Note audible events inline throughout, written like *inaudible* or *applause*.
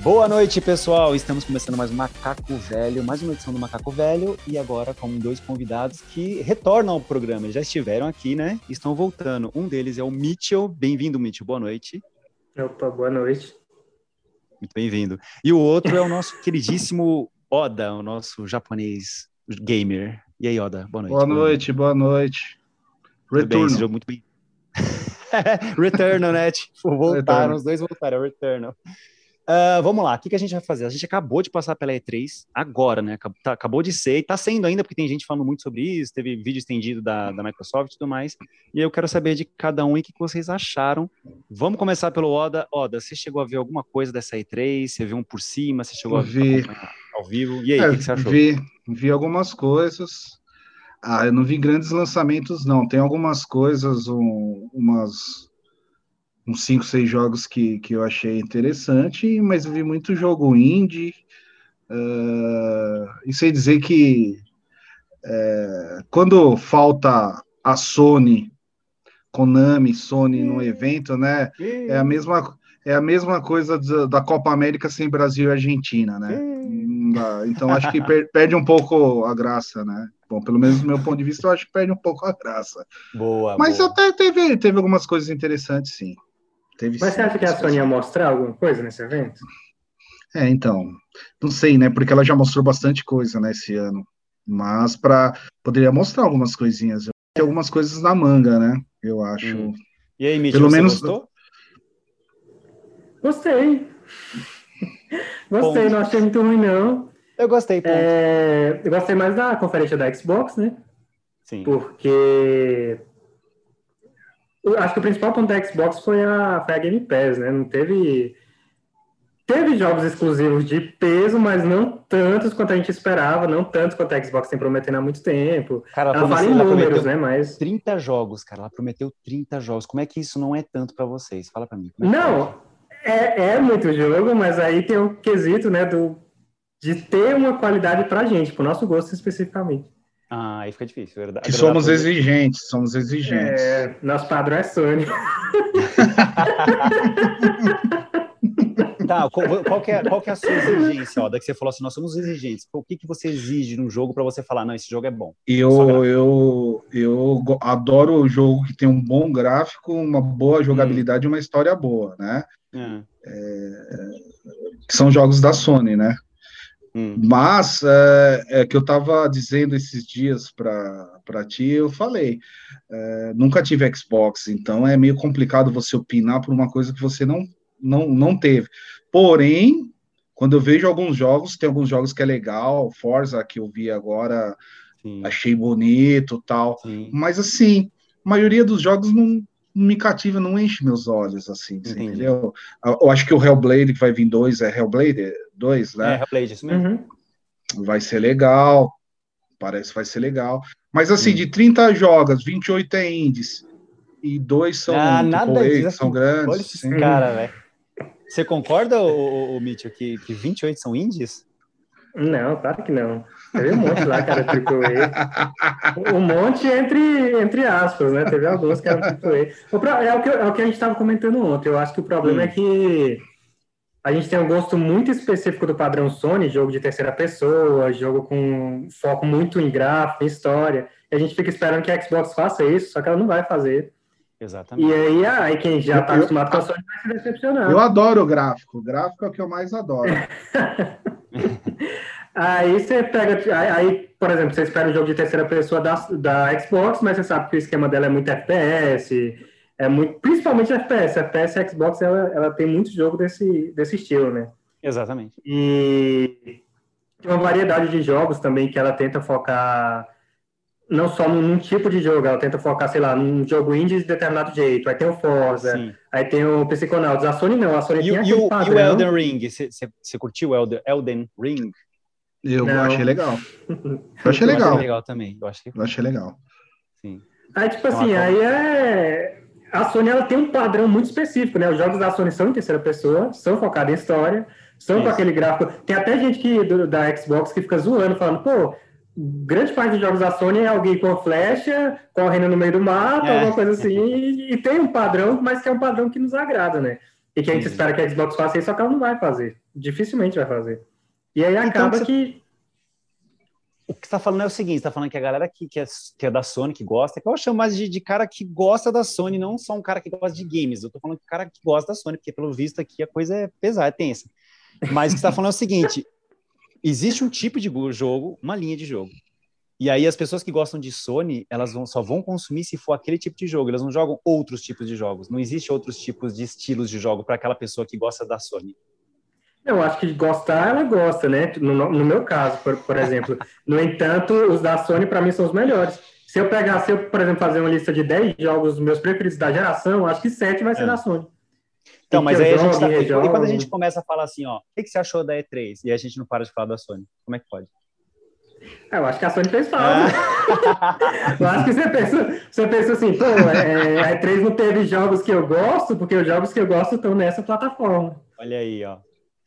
Boa noite, pessoal. Estamos começando mais um Macaco Velho, mais uma edição do Macaco Velho e agora com dois convidados que retornam ao programa. Eles já estiveram aqui, né? Estão voltando. Um deles é o Mitchell. Bem-vindo, Mitchell. Boa noite. Opa, boa noite. Muito bem-vindo. E o outro é o nosso *laughs* queridíssimo Oda, o nosso japonês gamer. E aí, Oda? Boa noite. Boa noite, boa noite. Retorno. Bem, muito bem. *laughs* Returnal, né? Tipo, voltaram, os dois voltaram, é Returnal. Uh, vamos lá, o que, que, a gente vai fazer? A gente acabou de passar pela E3 agora, né? Acabou, tá, acabou de ser, e tá sendo ainda, porque tem gente falando muito sobre isso, teve vídeo estendido da, da Microsoft e tudo mais. E eu quero saber de cada um e o que, que vocês acharam. Vamos começar pelo Oda. Oda, você chegou a ver alguma coisa dessa E3? Você viu um por cima? Você chegou vi. a ver ao vivo? E aí, é, o que, que, você achou? Vi, vi algumas coisas. Ah, eu não vi grandes lançamentos, não. Tem algumas coisas, um, umas uns 5, 6 jogos que, que eu achei interessante, mas vi muito jogo indie. Uh, e sei dizer que é, quando falta a Sony, Konami, Sony no evento, né? É a mesma, é a mesma coisa da Copa América sem Brasil e Argentina, né? Então acho que per, perde um pouco a graça, né? Bom, pelo menos do meu ponto de vista, eu acho que perde um pouco a graça. Boa. Mas boa. até teve, teve algumas coisas interessantes, sim. Teve Mas você acha que a Sony ia mostrar alguma coisa nesse evento? É, então, não sei, né? Porque ela já mostrou bastante coisa, né, esse ano. Mas para poderia mostrar algumas coisinhas. Tem algumas coisas na manga, né? Eu acho. Hum. E aí, Mitch, Pelo menos... gostou? Gostei. *laughs* gostei, ponto. não achei muito ruim, não. Eu gostei, é... Eu gostei mais da conferência da Xbox, né? Sim. Porque acho que o principal ponto da Xbox foi a, foi a Game Pass, né? Não teve. Teve jogos exclusivos de peso, mas não tantos quanto a gente esperava, não tantos quanto a Xbox tem prometendo há muito tempo. Cara, ela, ela fala em números, né? Mas. 30 jogos, cara. Ela prometeu 30 jogos. Como é que isso não é tanto para vocês? Fala para mim. É não, é, é, muito jogo, mas aí tem o quesito, né, do, de ter uma qualidade pra gente, pro nosso gosto especificamente. Ah, aí fica difícil. Verdade. Que somos exigentes, somos exigentes. É, nosso padrão é Sony. tá, qual, qual, que é, qual que é a sua exigência, ó, da que você falou assim, nós somos exigentes. O que, que você exige num jogo para você falar, não, esse jogo é bom? Eu, eu, eu adoro o jogo que tem um bom gráfico, uma boa jogabilidade e uma história boa, né? É. É, que são jogos da Sony, né? Hum. Mas é, é, que eu estava dizendo esses dias para ti, eu falei, é, nunca tive Xbox, então é meio complicado você opinar por uma coisa que você não, não, não teve. Porém, quando eu vejo alguns jogos, tem alguns jogos que é legal, Forza que eu vi agora, Sim. achei bonito tal, Sim. mas assim, a maioria dos jogos não, me cativa, não enche meus olhos, assim, entendeu? Eu acho que o Hellblade que vai vir dois é Hellblade 2, né? É, Hellblade, isso mesmo. Uhum. Vai ser legal, parece que vai ser legal. Mas assim, hum. de 30 jogos, 28 é indies, e dois são ah, nada disso, são grandes. Olha esse cara, velho. Você concorda, o, o Mitchell, que, que 28 são indies? Não, claro que não. Teve um monte lá que era AAA. Um monte entre, entre aspas, né? Teve alguns que eram AAA. É o que, é o que a gente estava comentando ontem. Eu acho que o problema hum. é que a gente tem um gosto muito específico do padrão Sony, jogo de terceira pessoa, jogo com foco muito em gráfico, em história. E a gente fica esperando que a Xbox faça isso, só que ela não vai fazer. Exatamente. E aí, aí quem já está acostumado com a Sony vai se decepcionar. Eu adoro o gráfico. O gráfico é o que eu mais adoro. *laughs* aí você pega. Aí, por exemplo, você espera um jogo de terceira pessoa da, da Xbox, mas você sabe que o esquema dela é muito FPS, é muito, principalmente FPS. FPS e Xbox ela, ela tem muito jogo desse, desse estilo, né? Exatamente. E tem uma variedade de jogos também que ela tenta focar não só num, num, tipo de jogo, ela tenta focar, sei lá, num jogo indie de determinado jeito. Aí tem o Forza, Sim. aí tem o Psychonauts. A Sony não, a Sony e, tinha e, o, e o Elden Ring? Você curtiu o Elden, Elden Ring? Eu não. achei legal. *laughs* Eu achei legal. Eu achei legal também. Eu, que... eu achei legal. Sim. Aí, tipo assim, aí é... A Sony, ela tem um padrão muito específico, né? Os jogos da Sony são em terceira pessoa, são focados em história, são Isso. com aquele gráfico... Tem até gente que, do, da Xbox que fica zoando, falando, pô grande parte dos jogos da Sony é alguém com flecha, correndo no meio do mato, é. alguma coisa assim, e, e, tem um padrão, mas que é um padrão que nos agrada, né? E que a gente Sim. espera que a Xbox faça isso, só que ela não vai fazer. dificilmente vai fazer. E aí acaba então, que o que você tá falando é o seguinte, você tá falando que a galera que, que, é, que é da Sony, que gosta, que eu chamo mais de, de, cara que gosta da Sony, não só um cara que gosta de games, eu tô falando que cara que gosta da Sony, porque pelo visto aqui a coisa é pesada, é tensa. Mas o que você tá falando é o seguinte, existe um tipo de jogo, uma linha de jogo, e aí as pessoas que gostam de Sony, elas vão, só vão consumir se for aquele tipo de jogo, elas não jogam outros tipos de jogos, não existe outros tipos de estilos de jogo para aquela pessoa que gosta da Sony. Eu acho que gostar, ela gosta, né? No, no meu caso, por, por exemplo. no entanto, os da Sony, para mim, são os melhores. Se eu pegar, se eu, por exemplo, fazer uma lista de 10 jogos meus preferidos da geração, acho que 7 vai ser é. da Sony. Então, mas aí a gente tá, e quando a gente começa a falar assim, ó, o que, que você achou da E3? E a gente não para de falar da Sony. Como é que pode? É, eu acho que a Sony fez falta. Ah. *laughs* eu acho que você pensa, você pensa assim, pô, é, a E3 não teve jogos que eu gosto, porque os jogos que eu gosto estão nessa plataforma. Olha aí, ó.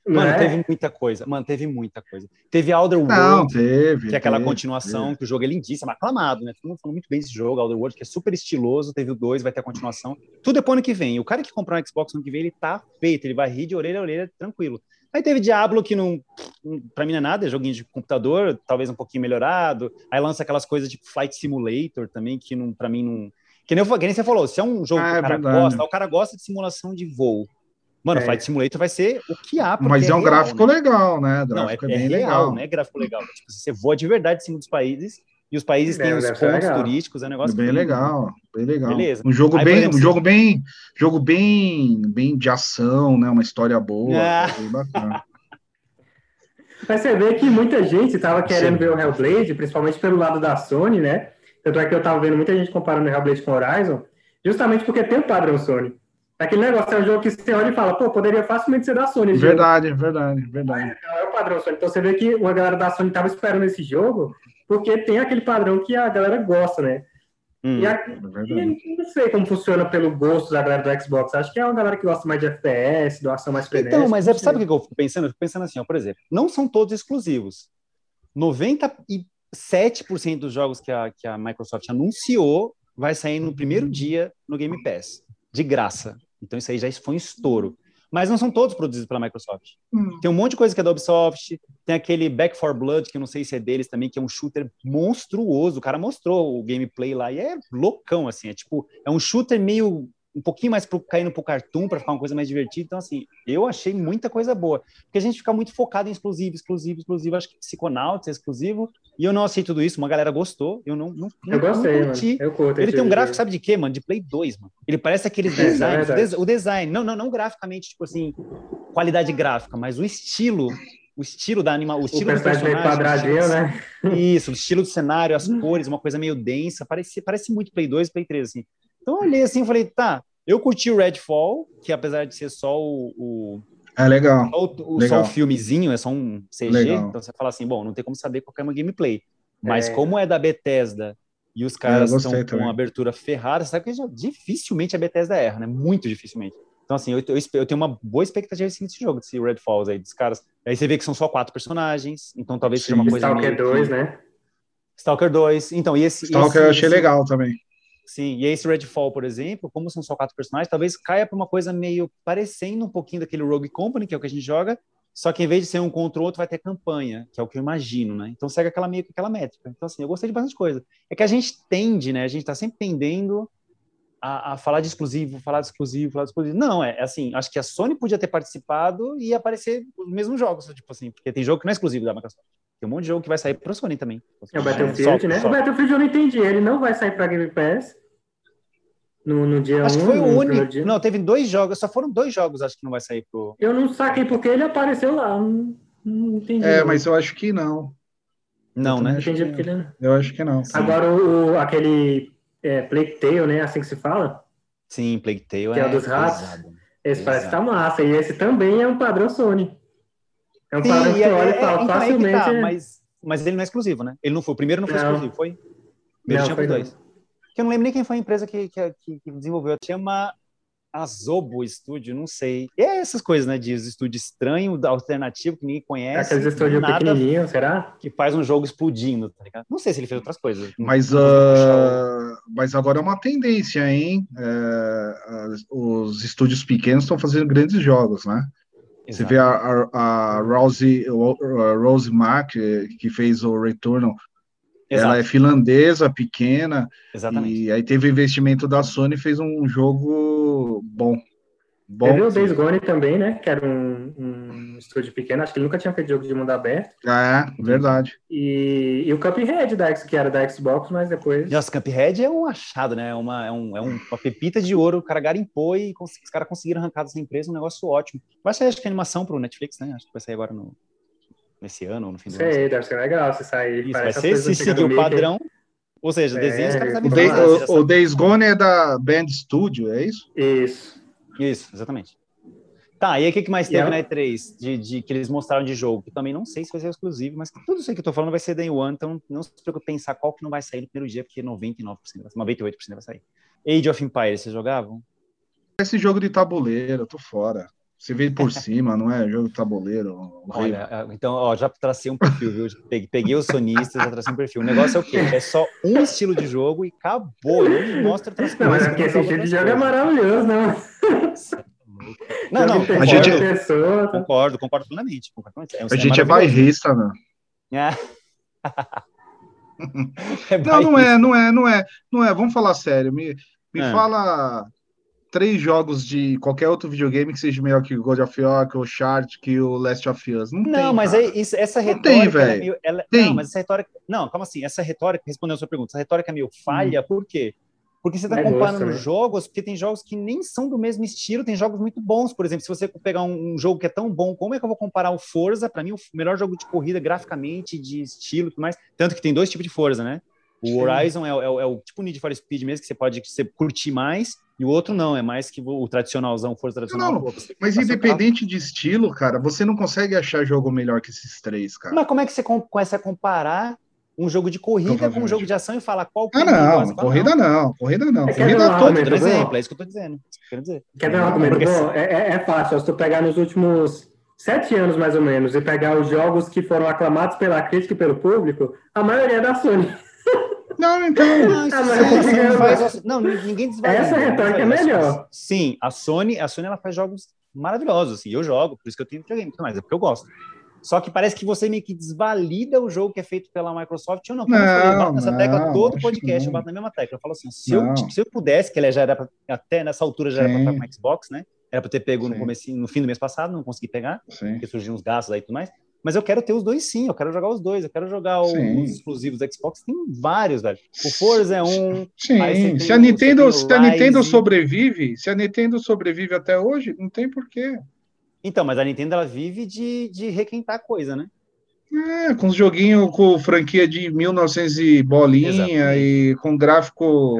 Mano, é? teve muita coisa. Mano, teve muita coisa. Teve Outer World, teve, que é aquela teve, continuação, teve. que o jogo é lindíssimo, aclamado, né? Todo mundo falou muito bem desse jogo, Outer World, que é super estiloso. Teve o 2, vai ter a continuação. Tudo depois ano que vem. o cara que comprar um Xbox ano que vem, ele tá feito, ele vai rir de orelha a orelha, tranquilo. Aí teve Diablo, que não, pra mim não é nada, é joguinho de computador, talvez um pouquinho melhorado. Aí lança aquelas coisas tipo Flight Simulator também, que não, pra mim não. Que nem, eu, que nem você falou, se é um jogo ah, que o é cara é gosta, o cara gosta de simulação de voo. Mano, é. Flight Simulator vai ser o que há. Mas é, é um real, gráfico né? legal, né? Não, é, é, bem real, legal. não é gráfico legal. Tipo, você voa de verdade em cima dos países e os países têm os pontos legal. turísticos, é um negócio bem, bem legal, bem legal. Beleza. Um jogo Aí, bem, exemplo, um jogo bem, jogo bem, bem de ação, né? Uma história boa, ah. bem bacana. *laughs* Mas você vê que muita gente estava querendo Sim. ver o Hellblade, principalmente pelo lado da Sony, né? Tanto é que eu estava vendo muita gente comparando o Hellblade com o Horizon, justamente porque tem o padrão Sony. Aquele negócio é um jogo que você olha e fala, pô, poderia facilmente ser da Sony. Verdade, jogo. verdade, verdade. É, é o padrão Sony. Então você vê que uma galera da Sony estava esperando esse jogo, porque tem aquele padrão que a galera gosta, né? Hum, e, a, é não sei como funciona pelo gosto da galera do Xbox. Acho que é uma galera que gosta mais de FPS, doação mais frenética. Então, mas é, sabe o que eu fico pensando? Eu fico pensando assim, ó, por exemplo, não são todos exclusivos. 97% dos jogos que a, que a Microsoft anunciou vai sair no primeiro dia no Game Pass, de graça. Então isso aí já foi um estouro. Mas não são todos produzidos pela Microsoft. Hum. Tem um monte de coisa que é da Ubisoft, tem aquele Back 4 Blood, que eu não sei se é deles também, que é um shooter monstruoso. O cara mostrou o gameplay lá e é loucão, assim. É tipo, é um shooter meio um pouquinho mais pro, caindo pro cartoon para ficar uma coisa mais divertida. Então, assim, eu achei muita coisa boa. Porque a gente fica muito focado em exclusivo, exclusivo, exclusivo. Acho que Psychonauts é exclusivo. E eu não aceito tudo isso. Uma galera gostou. Eu não, não, eu gostei, não curti. Mano. Eu curto Ele tem um gráfico, sabe de quê, mano? De Play 2, mano. Ele parece aqueles *laughs* é, designs. É o design. Não, não, não graficamente, tipo assim, qualidade gráfica, mas o estilo o estilo da animação, o estilo o do personagem, quadradinho, né? Isso, o estilo do cenário, as cores, uma coisa meio densa, parece, parece muito Play 2 Play 3, assim. Então eu olhei assim e falei, tá, eu curti o Redfall, que apesar de ser só o. o é legal. Só o, legal. só o filmezinho, é só um CG, legal. então você fala assim, bom, não tem como saber qual é uma gameplay. Mas é. como é da Bethesda e os caras estão com uma abertura ferrada, sabe que já, dificilmente a Bethesda erra, né? Muito dificilmente. Então, assim, eu, eu, eu tenho uma boa expectativa desse jogo, desse Redfalls aí, dos caras. Aí você vê que são só quatro personagens, então talvez Sim, seja uma coisa. Stalker 2, que... né? Stalker 2. Então, e esse. Stalker esse, eu achei esse... legal também. Sim, e esse Redfall, por exemplo, como são só quatro personagens, talvez caia para uma coisa meio parecendo um pouquinho daquele Rogue Company, que é o que a gente joga, só que em vez de ser um contra o outro, vai ter campanha, que é o que eu imagino, né? Então segue aquela meio que aquela métrica. Então, assim, eu gostei de bastante coisa. É que a gente tende, né? A gente está sempre tendendo a, a, falar de exclusivo, falar de exclusivo, falar de exclusivo. Não, é, é assim, acho que a Sony podia ter participado e aparecer os mesmos jogos, tipo assim, porque tem jogo que não é exclusivo da Microsoft. Tem um monte de jogo que vai sair para o Sony também. É o Battlefield, né? O Battlefield eu não entendi, ele não vai sair para Game Pass. No, no dia Acho um, que foi o único. Não, teve dois jogos, só foram dois jogos, acho que não vai sair pro. Eu não saquei porque ele apareceu lá. Não, não entendi. É, mas eu acho que não. Não, eu né? Entendi porque ele... Eu acho que não. Sim. Agora, o, aquele é, Plague Tale, né? Assim que se fala? Sim, Plague Tale que é, é o dos ratos. Pesado. Esse pesado. parece que tá massa. E esse também é um padrão Sony. É um Sim, padrão que é, olha e fala então facilmente. Tá, mas, mas ele não é exclusivo, né? Ele não foi. O primeiro não foi não. exclusivo, foi? Primeiro não, tinha foi dois. Não que eu não lembro nem quem foi a empresa que, que, que desenvolveu. Chama Azobo Studio, não sei. E é essas coisas, né? De estúdio estranho, alternativo, que ninguém conhece. Aqueles estúdios pequenininhos, será? Que faz um jogo explodindo, tá ligado? Não sei se ele fez outras coisas. Mas, uh, mas agora é uma tendência, hein? É, os estúdios pequenos estão fazendo grandes jogos, né? Você vê a, a, a Rose, a Rose Mack, que fez o Returnal, Exato. ela é finlandesa, pequena, Exatamente. e aí teve investimento da Sony e fez um jogo bom. Bom, Teve o Days Gone também, né? Que era um, um estúdio pequeno. Acho que ele nunca tinha feito jogo de mundo aberto. Ah, é, verdade. E, e o Cuphead, da, que era da Xbox, mas depois... Nossa, Cuphead é um achado, né? É uma, é, um, é uma pepita de ouro. O cara garimpou e os caras conseguiram arrancar dessa empresa um negócio ótimo. Vai sair, acho que, animação pro Netflix, né? Acho que vai sair agora no, nesse ano ou no fim do Sei, ano. deve ser legal se sair. Isso, vai ser se seguir o padrão... Ou seja, é, desenhos, os caras sabem o, o, o Days Gone é da Band Studio, é isso? Isso. Isso, exatamente. Tá, e aí o que, mais teve na E3 de, de, que eles mostraram de jogo? Que também não sei se vai ser exclusivo, mas tudo isso aí que eu tô falando vai ser Day One, então não se preocupe pensar qual que não vai sair no primeiro dia, porque 99%, 98% vai sair. Age of Empires, vocês jogavam? Esse jogo de tabuleiro, eu tô fora. Você vê por cima, não é jogo de tabuleiro. Olha, então, ó, já tracei um perfil, viu? Peguei, peguei os sonistas, já tracei um perfil. O negócio é o quê? É só um estilo de jogo e acabou. Me mostra outras coisas. Não, mas é porque esse estilo de jogo é maravilhoso, né? Não, não, a gente pessoa, tá? concordo, concordo plenamente. Concordo plenamente. É um a gente é bairrista, né? É. *laughs* é não, não é, não é, não é, não é. Vamos falar sério. Me, me é. fala três jogos de qualquer outro videogame que seja melhor que o God of War, que o Shard, que o Last of Us. Não, não tem, mas é, isso, essa retórica. Não tem, velho. É tem. Não, mas essa retórica. Não, calma assim. Essa retórica, respondendo a sua pergunta, essa retórica é meio falha, hum. por quê? Porque você está comparando gosto, jogos, porque tem jogos que nem são do mesmo estilo, tem jogos muito bons. Por exemplo, se você pegar um, um jogo que é tão bom, como é que eu vou comparar o Forza? Para mim, o melhor jogo de corrida graficamente, de estilo e tudo mais. Tanto que tem dois tipos de Forza, né? O Sim. Horizon é, é, é, o tipo Need for Speed mesmo, que você pode você curtir mais, e o outro não, é mais que o tradicionalzão, Forza tradicional. Não, mas independente de estilo, cara, você não consegue achar jogo melhor que esses três, cara. Mas como é que você começa a comparar um jogo de corrida com um jogo de ação e falar qual que Ah, não, corrida não, corrida não. É corrida é todo por exemplo, é isso que eu tô dizendo. Quero dizer. Quer ver um argumento Porque... bom? É, é, é fácil, se tu pegar nos últimos sete anos, mais ou menos, e pegar os jogos que foram aclamados pela crítica e pelo público, a maioria é da Sony. Não, então. Não, isso faz, não ninguém desvaloriza. Essa retórica é melhor. Sim, a Sony, a Sony ela faz jogos maravilhosos, assim, eu jogo, por isso que eu tenho videogame, mas é porque eu gosto. Só que parece que você meio que desvalida o jogo que é feito pela Microsoft ou não. Não, eu bato nessa tecla todo podcast, eu bato na mesma tecla. Eu falo assim, se, eu, se eu pudesse, que ele já era pra, até nessa altura já Sim. era para estar com Xbox, né? Era para ter pego no começo, no fim do mês passado, não consegui pegar, sim. porque surgiram uns gastos aí e tudo mais. Mas eu quero ter os dois sim, eu quero jogar os dois, eu quero jogar os exclusivos da Xbox, tem vários, velho. O Forza é um. Sim, se a Nintendo, se a Nintendo sobrevive, se a Nintendo sobrevive até hoje, não tem porquê. Então, mas a Nintendo ela vive de, de requentar coisa, né? É, com os joguinhos com franquia de 1900 e bolinha Exatamente. e com gráfico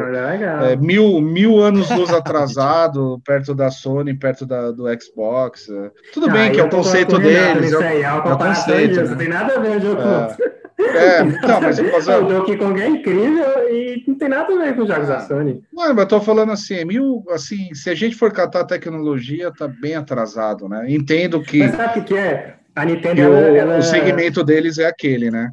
é, mil, mil anos luz atrasado *laughs* perto da Sony, perto da, do Xbox. É. Tudo ah, bem que é o conceito deles. É, é, o conceito. Né? Não tem nada a ver o jogo. É, é não, mas *laughs* eu posso... O Donkey Kong é incrível e não tem nada a ver com os jogos da ah. Sony. Não, mas eu tô falando assim, é mil, assim, se a gente for catar a tecnologia, tá bem atrasado, né? Entendo que. Mas sabe o que é? A Nintendo, ela, o, ela... o, segmento deles é aquele, né?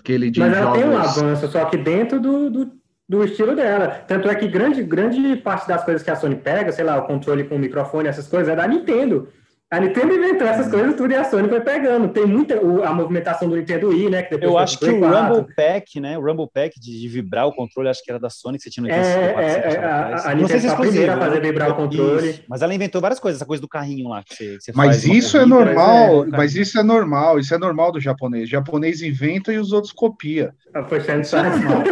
Aquele de Mas ela jogos... tem um avanço, só que dentro do, do, do, estilo dela. Tanto é que grande, grande parte das coisas que a Sony pega, sei lá, o controle com o microfone, essas coisas, é da Nintendo. A Nintendo inventou essas coisas tudo e a Sony foi pegando. Tem muita a movimentação do Nintendo Wii, né? Que eu acho que o Rumble Pack, né? O Rumble Pack de, de, vibrar o controle, acho que era da Sony que você tinha no é, é, é, a, a Nintendo foi a primeira a fazer vibrar o controle. Isso. Mas ela inventou várias coisas, essa coisa do carrinho lá que você, você Mas isso é normal, é, mas isso é normal, isso é normal do japonês. *laughs* O japonês inventa e os outros copia. Ah, foi é normal.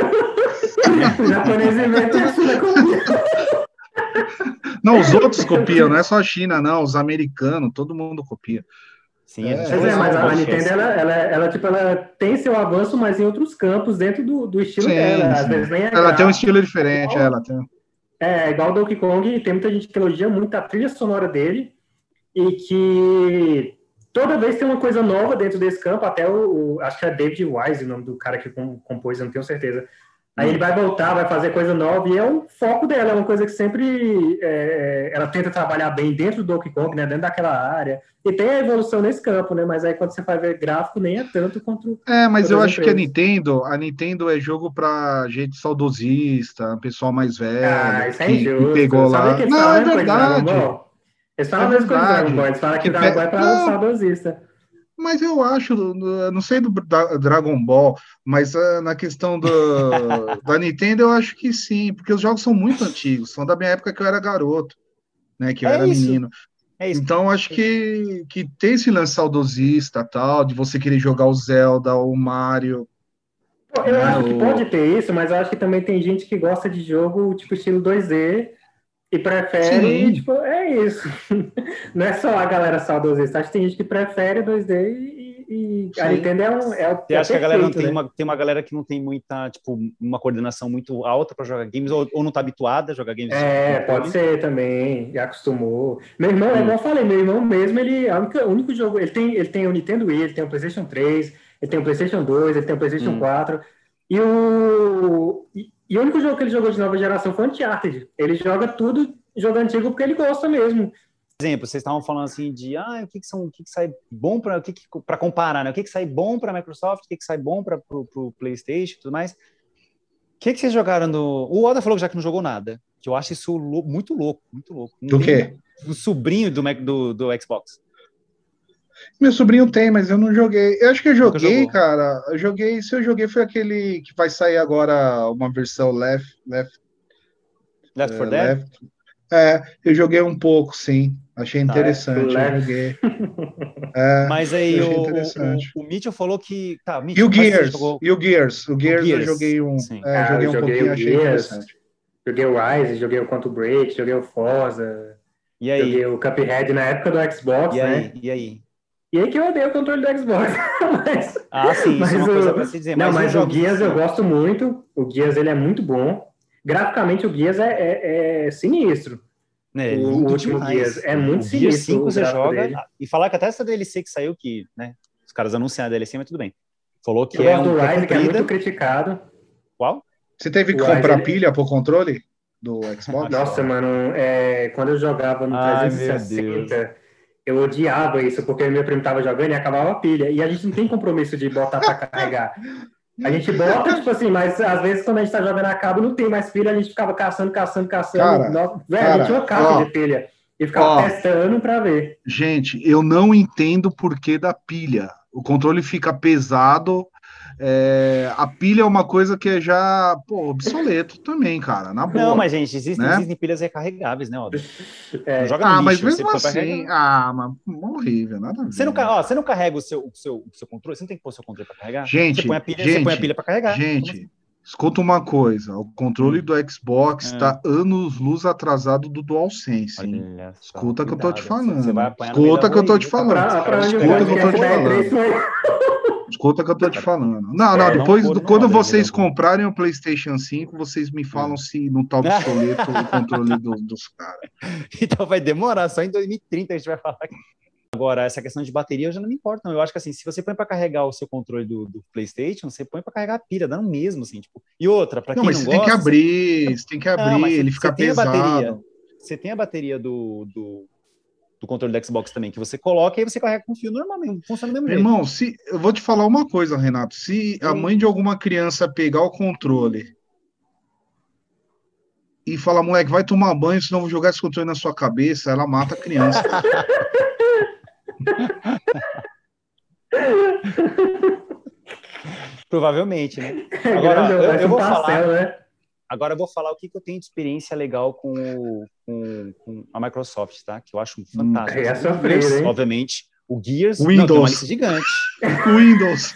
o japonês inventa e a China copia. Não, os outros copiam, não é só a China, não. Os americanos, todo mundo copia. Sim, é, é, mas a Nintendo, ela, ela, ela, tipo, ela tem seu avanço, mas em outros campos, dentro do, do estilo sim, dela. Às vezes nem é ela tem um estilo diferente, igual, ela tem. É, igual o Donkey Kong, tem muita gente que elogia muito a trilha sonora dele e que toda vez tem uma coisa nova dentro desse campo, até o, o acho que é David Wise, o nome do cara que compôs, eu não tenho certeza. Aí ele vai voltar, vai fazer coisa nova, e é um foco dela, é uma coisa que sempre é, ela tenta trabalhar bem dentro do Donkey Kong, né, dentro daquela área, e tem a evolução nesse campo, né, mas aí quando você vai ver gráfico, nem é tanto quanto... É, mas eu acho que a Nintendo, a Nintendo é jogo pra gente saudosista, pessoal mais velho, ah, isso é que, injusto. que pegou lá. Que não, é verdade. Eles falam é a mesma coisa eles falam que, Dragon Ball é para saudosista. Mas eu acho, não sei do Dragon Ball, mas uh, na questão do, *laughs* da Nintendo eu acho que sim, porque os jogos são muito antigos, são da minha época que eu era garoto, né, que eu é era isso. menino. É então acho que, que tem esse lance saudosista tal, de você querer jogar o Zelda, o Mario. Eu né, acho que pode ter isso, mas eu acho que também tem gente que gosta de jogo tipo estilo 2D e prefere, Sim. tipo, é isso. *laughs* Não é só a galera saudosista. Acho que tem gente que prefere 2D e, e a Nintendo é, um, é o. Você é acha que a galera não tem né? uma, tem uma galera que não tem muita, tipo, uma coordenação muito alta para jogar games ou, ou não tá habituada a jogar games? É, pode ser também, já acostumou. Meu irmão, hum. eu falei, meu irmão mesmo, ele, única, o único jogo, ele tem, ele tem o Nintendo Wii, ele tem o PlayStation 3, ele tem o PlayStation 2, ele tem o PlayStation hum. 4. E o. E o único jogo que ele jogou de nova geração foi Uncharted. Ele joga tudo jogo antigo porque ele gosta mesmo. Por exemplo, vocês estavam falando assim de ah, o que, que são, o que, que sai bom para o que, que para comparar, né? O que, que sai bom para a Microsoft, o que, que sai bom para o PlayStation, e tudo mais. O que, que vocês jogaram no? O Oda falou que já que não jogou nada. Que eu acho isso muito louco, muito louco. Do quê? O sobrinho do, do, do Xbox. Meu sobrinho tem, mas eu não joguei. Eu acho que eu joguei, cara. Eu joguei. Se eu joguei, foi aquele que vai sair agora uma versão left. Left, left for uh, Dead? Left. É, eu joguei um pouco, sim. Achei interessante. Ah, é. Eu joguei. *laughs* É, mas aí o, o, o, Mitchell falou que. Tá, Mitchell, e o Gears? Jogou... E o Gears? O Gears, o Gears. eu joguei um. É, ah, joguei um joguei pouquinho, achei Gears, interessante. Joguei o Rise, joguei o Quantum Break, joguei o Forza. E aí? Joguei o Cuphead na época do Xbox, e né? Aí? E aí? E aí que eu odeio o controle do Xbox. *laughs* mas, ah, sim, isso é uma o, coisa pra se dizer. Não, mas, mas o Guias eu gosto muito. O Guias ele é muito bom. Graficamente o Guias é, é, é sinistro. É, o último demais. Gears é muito o sinistro. Gears 5 você joga. Dele. E falar que até essa DLC que saiu, que né, os caras anunciaram a DLC, mas tudo bem. Falou que eu é um. Do Rise, que é muito criticado. Qual? Você teve que o comprar Rise, pilha pro controle do Xbox? Nossa, mano, é, quando eu jogava no Ai, 360 eu odiava isso, porque meu primo tava jogando e acabava a pilha. E a gente não tem compromisso de botar para carregar. A gente bota, tipo assim, mas às vezes quando a gente tá jogando a cabo, não tem mais pilha, a gente ficava caçando, caçando, caçando. Cara, Velho, cara, a gente tinha uma caixa ó, de pilha. E ficava ó, testando para ver. Gente, eu não entendo o porquê da pilha. O controle fica pesado, é, a pilha é uma coisa que é já pô, obsoleto também, cara. Na boa. Não, mas gente, existem, né? existem pilhas recarregáveis, né, Oda? É. Joga ah, lixo, mas mesmo assim, ah, mas horrível, nada a ver. Você não, ó, você não carrega o seu, o, seu, o seu controle, você não tem que pôr o seu controle para carregar? Gente, você põe a pilha, gente, você põe a pilha para carregar. Gente, assim? escuta uma coisa, o controle hum. do Xbox está é. anos luz atrasado do DualSense. Olha escuta o que eu tô te falando. Escuta que eu tô te falando. Escuta que eu tô te falando. Escuta o que eu tô te falando. Não, não, é, depois, não quando vocês comprarem o PlayStation 5, vocês me falam se não tá *laughs* obsoleto o controle do, dos caras. Então vai demorar, só em 2030 a gente vai falar. Agora, essa questão de bateria eu já não me importa, não. Eu acho que assim, se você põe para carregar o seu controle do, do PlayStation, você põe para carregar a pilha, dando mesmo, assim, tipo. E outra, para quem não, mas não você gosta, tem que abrir, você tem que abrir, não, ele fica pesado. Você tem a bateria do, do do controle do Xbox também, que você coloca e você carrega com fio normal mesmo, funciona do mesmo Irmão, jeito. se, eu vou te falar uma coisa, Renato. Se a mãe de alguma criança pegar o controle e falar, moleque, vai tomar banho, senão eu vou jogar esse controle na sua cabeça, ela mata a criança. *laughs* Provavelmente, né? Agora, eu, eu vou falar, né? Agora eu vou falar o que, que eu tenho de experiência legal com, com, com a Microsoft, tá? Que eu acho fantástico. É surpresa, hein? Obviamente, o Gears. Windows. Não, tem uma lista gigante. *laughs* Windows.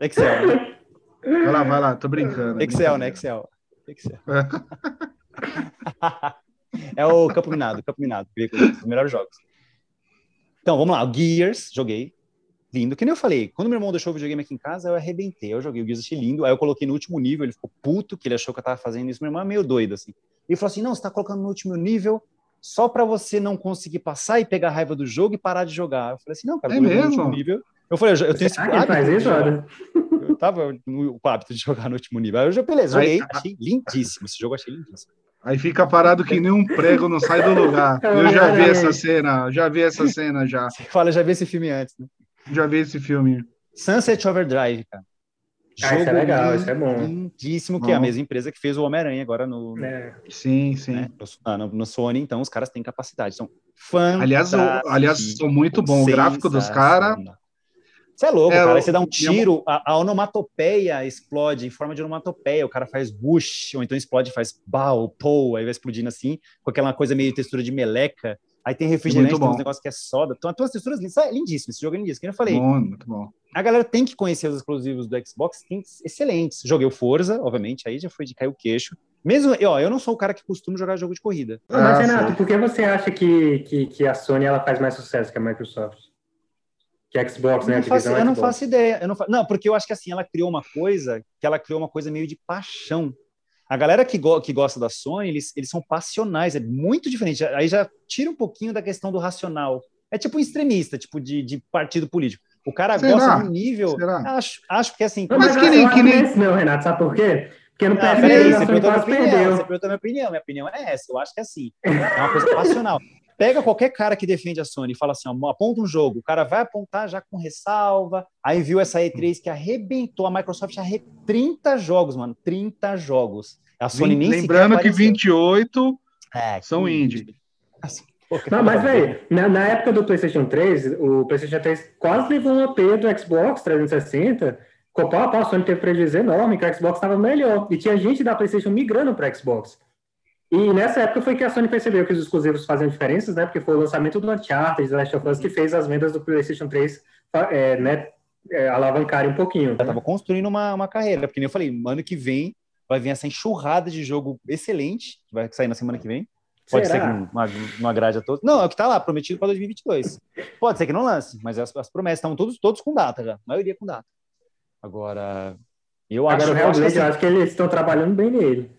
Excel, né? Vai lá, vai lá, tô brincando. Excel, né? Excel. Excel. *laughs* é o Campo Minado, Campo Minado, os melhores jogos. Então, vamos lá. O Gears, joguei lindo. Que nem eu falei, quando meu irmão deixou o videogame aqui em casa, eu arrebentei. Eu joguei o Gears, achei lindo. Aí eu coloquei no último nível, ele ficou puto, que ele achou que eu tava fazendo isso. Meu irmão é meio doido, assim. Ele falou assim: não, você tá colocando no último nível só para você não conseguir passar e pegar a raiva do jogo e parar de jogar. Eu falei assim: não, cara, é mesmo? no último nível. Eu falei, eu, eu tenho esse hábito. Faz isso, eu tava no, com o hábito de jogar no último nível. Aí eu já, beleza, joguei, achei lindíssimo. Esse jogo achei lindíssimo. Aí fica parado que nem um prego não sai do lugar. Eu já vi essa cena, já vi essa cena já. Você fala, já vi esse filme antes, né? Já vi esse filme. Sunset Overdrive, cara. Ah, isso é legal, isso é bom. Lindíssimo, que é a mesma empresa que fez o Homem-Aranha agora no, é. Sim, sim. Né, no, no, Sony, então os caras têm capacidade. São fãs. Aliás, aliás, são muito bom. O gráfico dos caras. Você é louco, é, cara. Aí você dá um tiro, a, a, onomatopeia explode em forma de onomatopeia. O cara faz bush, ou então explode, faz bau, pou, aí vai explodindo assim, com aquela coisa meio textura de meleca. Aí tem refrigerante, tem uns negócios que é soda. Então, as tuas texturas lindas. É lindíssimo. Esse jogo é lindíssimo. Como eu falei. Bom, muito bom. A galera tem que conhecer os exclusivos do Xbox, tem excelentes. Joguei o Forza, obviamente, aí já foi de cair o queixo. Mesmo, ó, eu não sou o cara que costuma jogar jogo de corrida. Mas, ah, Renato, por que você acha que, que, que a Sony ela faz mais sucesso que a Microsoft? que é Xbox, né? Não faço, eu não faço ideia. Eu não, faço, não, porque eu acho que assim, ela criou uma coisa, que ela criou uma coisa meio de paixão. A galera que, go que gosta da Sony, eles, eles são passionais, é muito diferente. Aí já tira um pouquinho da questão do racional. É tipo um extremista, tipo de, de partido político. O cara Será? gosta do nível. Será? Acho, acho que assim. Não, mas, mas que nem. Que nem... Não, Renato, sabe por quê? Porque no ah, você perguntou minha opinião, você perguntou minha opinião. Minha opinião é essa. Eu acho que é assim. É uma coisa passional. *laughs* Pega qualquer cara que defende a Sony e fala assim, ó, aponta um jogo, o cara vai apontar já com ressalva. Aí viu essa E3 que arrebentou, a Microsoft arrebentou 30 jogos, mano, 30 jogos. A Sony nem Lembrando que 28 é, são que... indie. Não, mas, velho, na, na, época do PlayStation 3, o PlayStation 3 quase levou um AP do Xbox 360. Com pau a pau, a Sony teve prejuízo enorme, que o Xbox estava melhor. E tinha gente da PlayStation migrando para Xbox. E nessa época foi que a Sony percebeu que os exclusivos faziam diferenças, né? Porque foi o lançamento do Uncharted, The Last of Us, que fez as vendas do PlayStation 3 é, né, é, alavancarem um pouquinho. Eu tava construindo uma, uma carreira, porque nem eu falei, ano que vem vai vir essa enxurrada de jogo excelente, que vai sair na semana que vem. Pode Será? ser que não, não agrade a todos. Não, é o que tá lá, prometido para 2022. Pode ser que não lance, mas as, as promessas estão todos, todos com data já, a maioria com data. Agora, eu acho... Agora, o Real Blade, eu acho que eles estão trabalhando bem nele.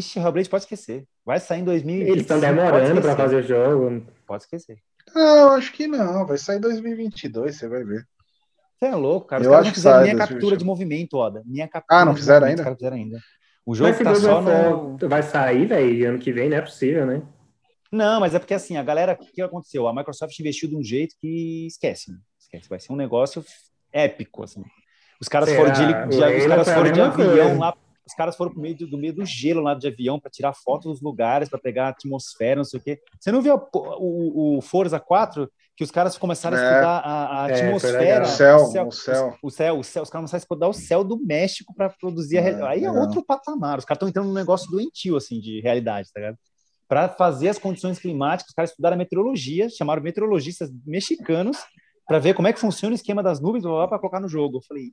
Ixi, Hellblade pode esquecer. Vai sair em 2020. Eles estão demorando para fazer o jogo. Pode esquecer. Não, eu acho que não. Vai sair em 2022, você vai ver. Você é louco, cara. Os eu caras não fizeram nem a captura de movimento, Oda. Nem a captura ah, não fizeram ainda? Os caras fizeram ainda. O jogo mas tá só no... Vai sair, velho, ano que vem, não é possível, né? Não, mas é porque assim, a galera, o que aconteceu? A Microsoft investiu de um jeito que esquece, né? esquece. Vai ser um negócio épico, assim. Os caras Será? foram de, de os caras foram de avião coisa. lá os caras foram pro meio do, do meio do gelo lá de avião para tirar fotos dos lugares, para pegar a atmosfera, não sei o quê. Você não viu o, o, Forza 4? Que os caras começaram a é. estudar a, a é, atmosfera. O céu, o céu, o céu. O céu, o céu. Os caras começaram a estudar o céu do México para produzir a é, Aí é, outro patamar. Os caras estão entrando num negócio doentio, assim, de realidade, tá ligado? Para fazer as condições climáticas, os caras estudaram a meteorologia, chamaram meteorologistas mexicanos para ver como é que funciona o esquema das nuvens para colocar no jogo. Eu falei,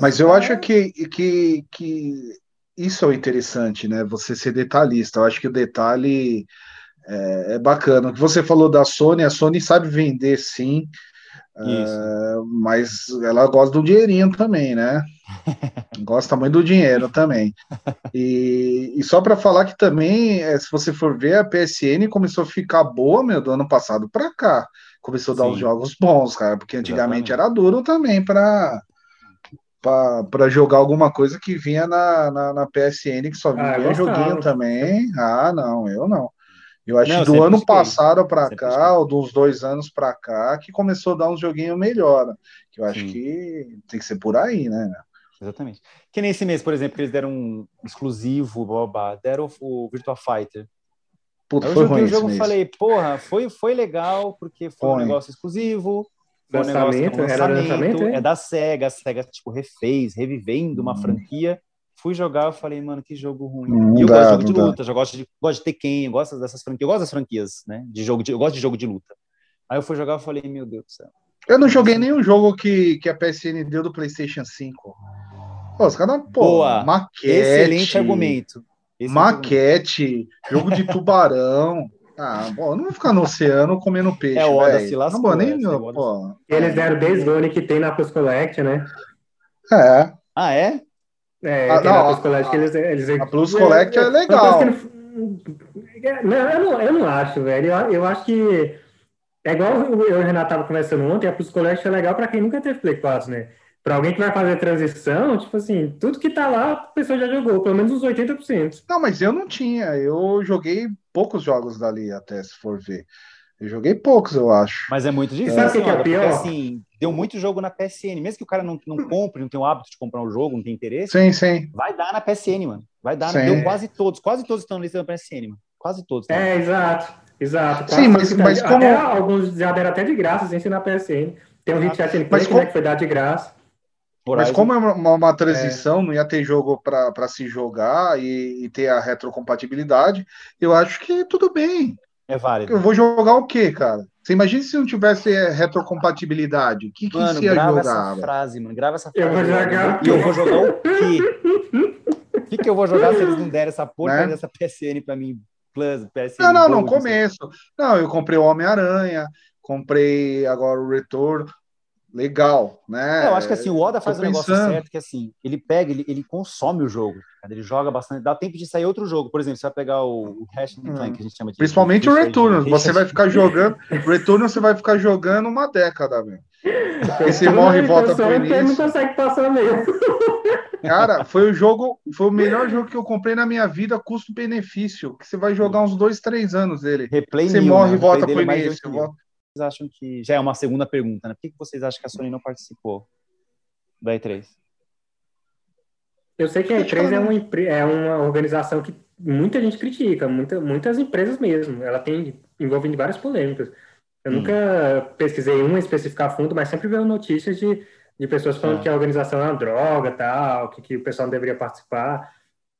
mas eu acho que, que, que isso é o interessante, né? Você ser detalhista. Eu acho que o detalhe é, é bacana. O que você falou da Sony, a Sony sabe vender sim, uh, mas ela gosta do dinheirinho também, né? *laughs* gosta muito do dinheiro também. E, e só para falar que também, é, se você for ver, a PSN começou a ficar boa, meu, do ano passado para cá. Começou a dar sim. uns jogos bons, cara, porque antigamente Exatamente. era duro também para para jogar alguma coisa que vinha na, na, na PSN, que só vinha ah, joguinho também. Ah, não, eu não. Eu acho não, que do ano passado para cá, ou dos dois anos para cá, que começou a dar uns joguinhos melhor. Que eu acho Sim. que tem que ser por aí, né? Exatamente. Que nem esse mês, por exemplo, que eles deram um exclusivo, babá, deram o Virtua Fighter. Puta, eu foi joguei o jogo e falei, porra, foi, foi legal, porque foi, foi. um negócio exclusivo, lançamento, era lançamento, é da SEGA, a SEGA tipo refez, revivendo uma hum. franquia. Fui jogar, eu falei, mano, que jogo ruim. Hum, e eu dá, gosto de jogo de luta, eu gosto de, gosto de Tekken, eu gosto dessas franquias, eu gosto das franquias, né? De jogo de, eu gosto de jogo de luta. Aí eu fui jogar, eu falei, meu Deus do céu. Eu não joguei nenhum jogo que, que a PSN deu do PlayStation 5. Pô, os caras, pô, Boa, maquete. Excelente argumento. Maquete, argumento. jogo de tubarão. Ah, bom, não vou ficar no oceano comendo peixe. É hora se lascou. Não, nem, é, pô. Eles deram Days Gone que tem na Plus Collect, né? É. Ah, é? É, ah, tem não, na Plus Collect. A, eles, eles, a Plus Collect é, é legal. Não, eu não, eu não acho, velho. Eu, eu acho que é igual eu e o Renato tava conversando ontem, a Plus Collect é legal para quem nunca teve Play 4, né? Para alguém que vai fazer transição, tipo assim, tudo que tá lá, a pessoa já jogou, pelo menos uns 80%. Não, mas eu não tinha. Eu joguei poucos jogos dali, até se for ver. Eu joguei poucos, eu acho. Mas é muito difícil, Sabe o que é pior? porque assim, deu muito jogo na PSN. Mesmo que o cara não, não compre, não tenha o hábito de comprar um jogo, não tem interesse, Sim, sim. vai dar na PSN, mano. Vai dar. Sim. Deu quase todos, quase todos estão na lista da PSN, mano. Quase todos. tá? É, exato. Exato. Sim, mas- todos mas tá- como- até alguns já deram até de graça, sem ser na PSN. Tem um Hit Mas Clank, como- né, que foi dado de graça. Mas como é uma, uma transição, não ia ter jogo para se jogar e, e ter a retrocompatibilidade, eu acho que tudo bem. É válido. Eu vou jogar o quê, cara? Você imagina se não tivesse é, retrocompatibilidade? O que, que Mano, você ia grava jogar? essa frase, mano. Grava essa Eu frase. vou mano. jogar o E eu vou jogar o quê? O que, que eu vou jogar se eles não derem essa porcaria Né? dessa PSN pra mim? Plus, PSN. Não, não, não começo. Não, eu comprei o Homem-Aranha, comprei agora o Retorno. Legal, né? É, eu acho que assim, o Oda faz o negócio pensando. certo, que assim, ele pega, ele, ele consome o jogo, cara, ele joga bastante, dá tempo de sair outro jogo, por exemplo, você vai pegar o, o Hash and Clank, que a gente chama de... Hum. Principalmente o de- Retorno. de- Você vai ficar jogando. Retorno você vai ficar jogando uma década, velho. Porque você morre e volta pro ele não início. consegue passar mesmo. Cara, foi o jogo, foi o melhor jogo que eu comprei na minha vida, custo-benefício. Que você vai jogar uns dois, três anos dele. Replay Você mil, morre né? e O volta replay pro é início. 8 mil. volta- Vocês acham que... Já é uma segunda pergunta, né? Por que vocês acham que a Sony não participou da E3? Eu sei que a Acho que E3 ela é uma, é uma organização que muita gente critica, muita, muitas empresas mesmo. Ela tem envolvido várias polêmicas. Eu Hum. nunca pesquisei uma específica a fundo, mas sempre vejo notícias de, de pessoas falando É. que a organização é uma droga, tal, que, que o pessoal não deveria participar.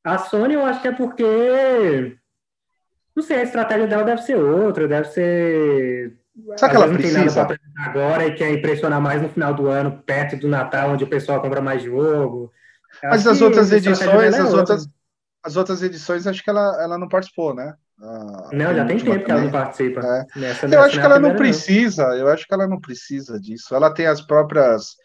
A Sony, eu acho que é porque. Não sei, a estratégia dela deve ser outra, deve ser. Será que ela vezes não tem nada precisa? agora e quer impressionar mais no final do ano, perto do Natal, onde o pessoal compra mais jogo. Eu Mas as que outras estratégia edições, é as outra. outras, as outras edições, acho que ela, ela não participou, né? A Não, já tem tempo que ela não participa. É. Nessa, Eu nessa acho que não é a ela não precisa, eu acho que ela não precisa disso. Ela tem as próprias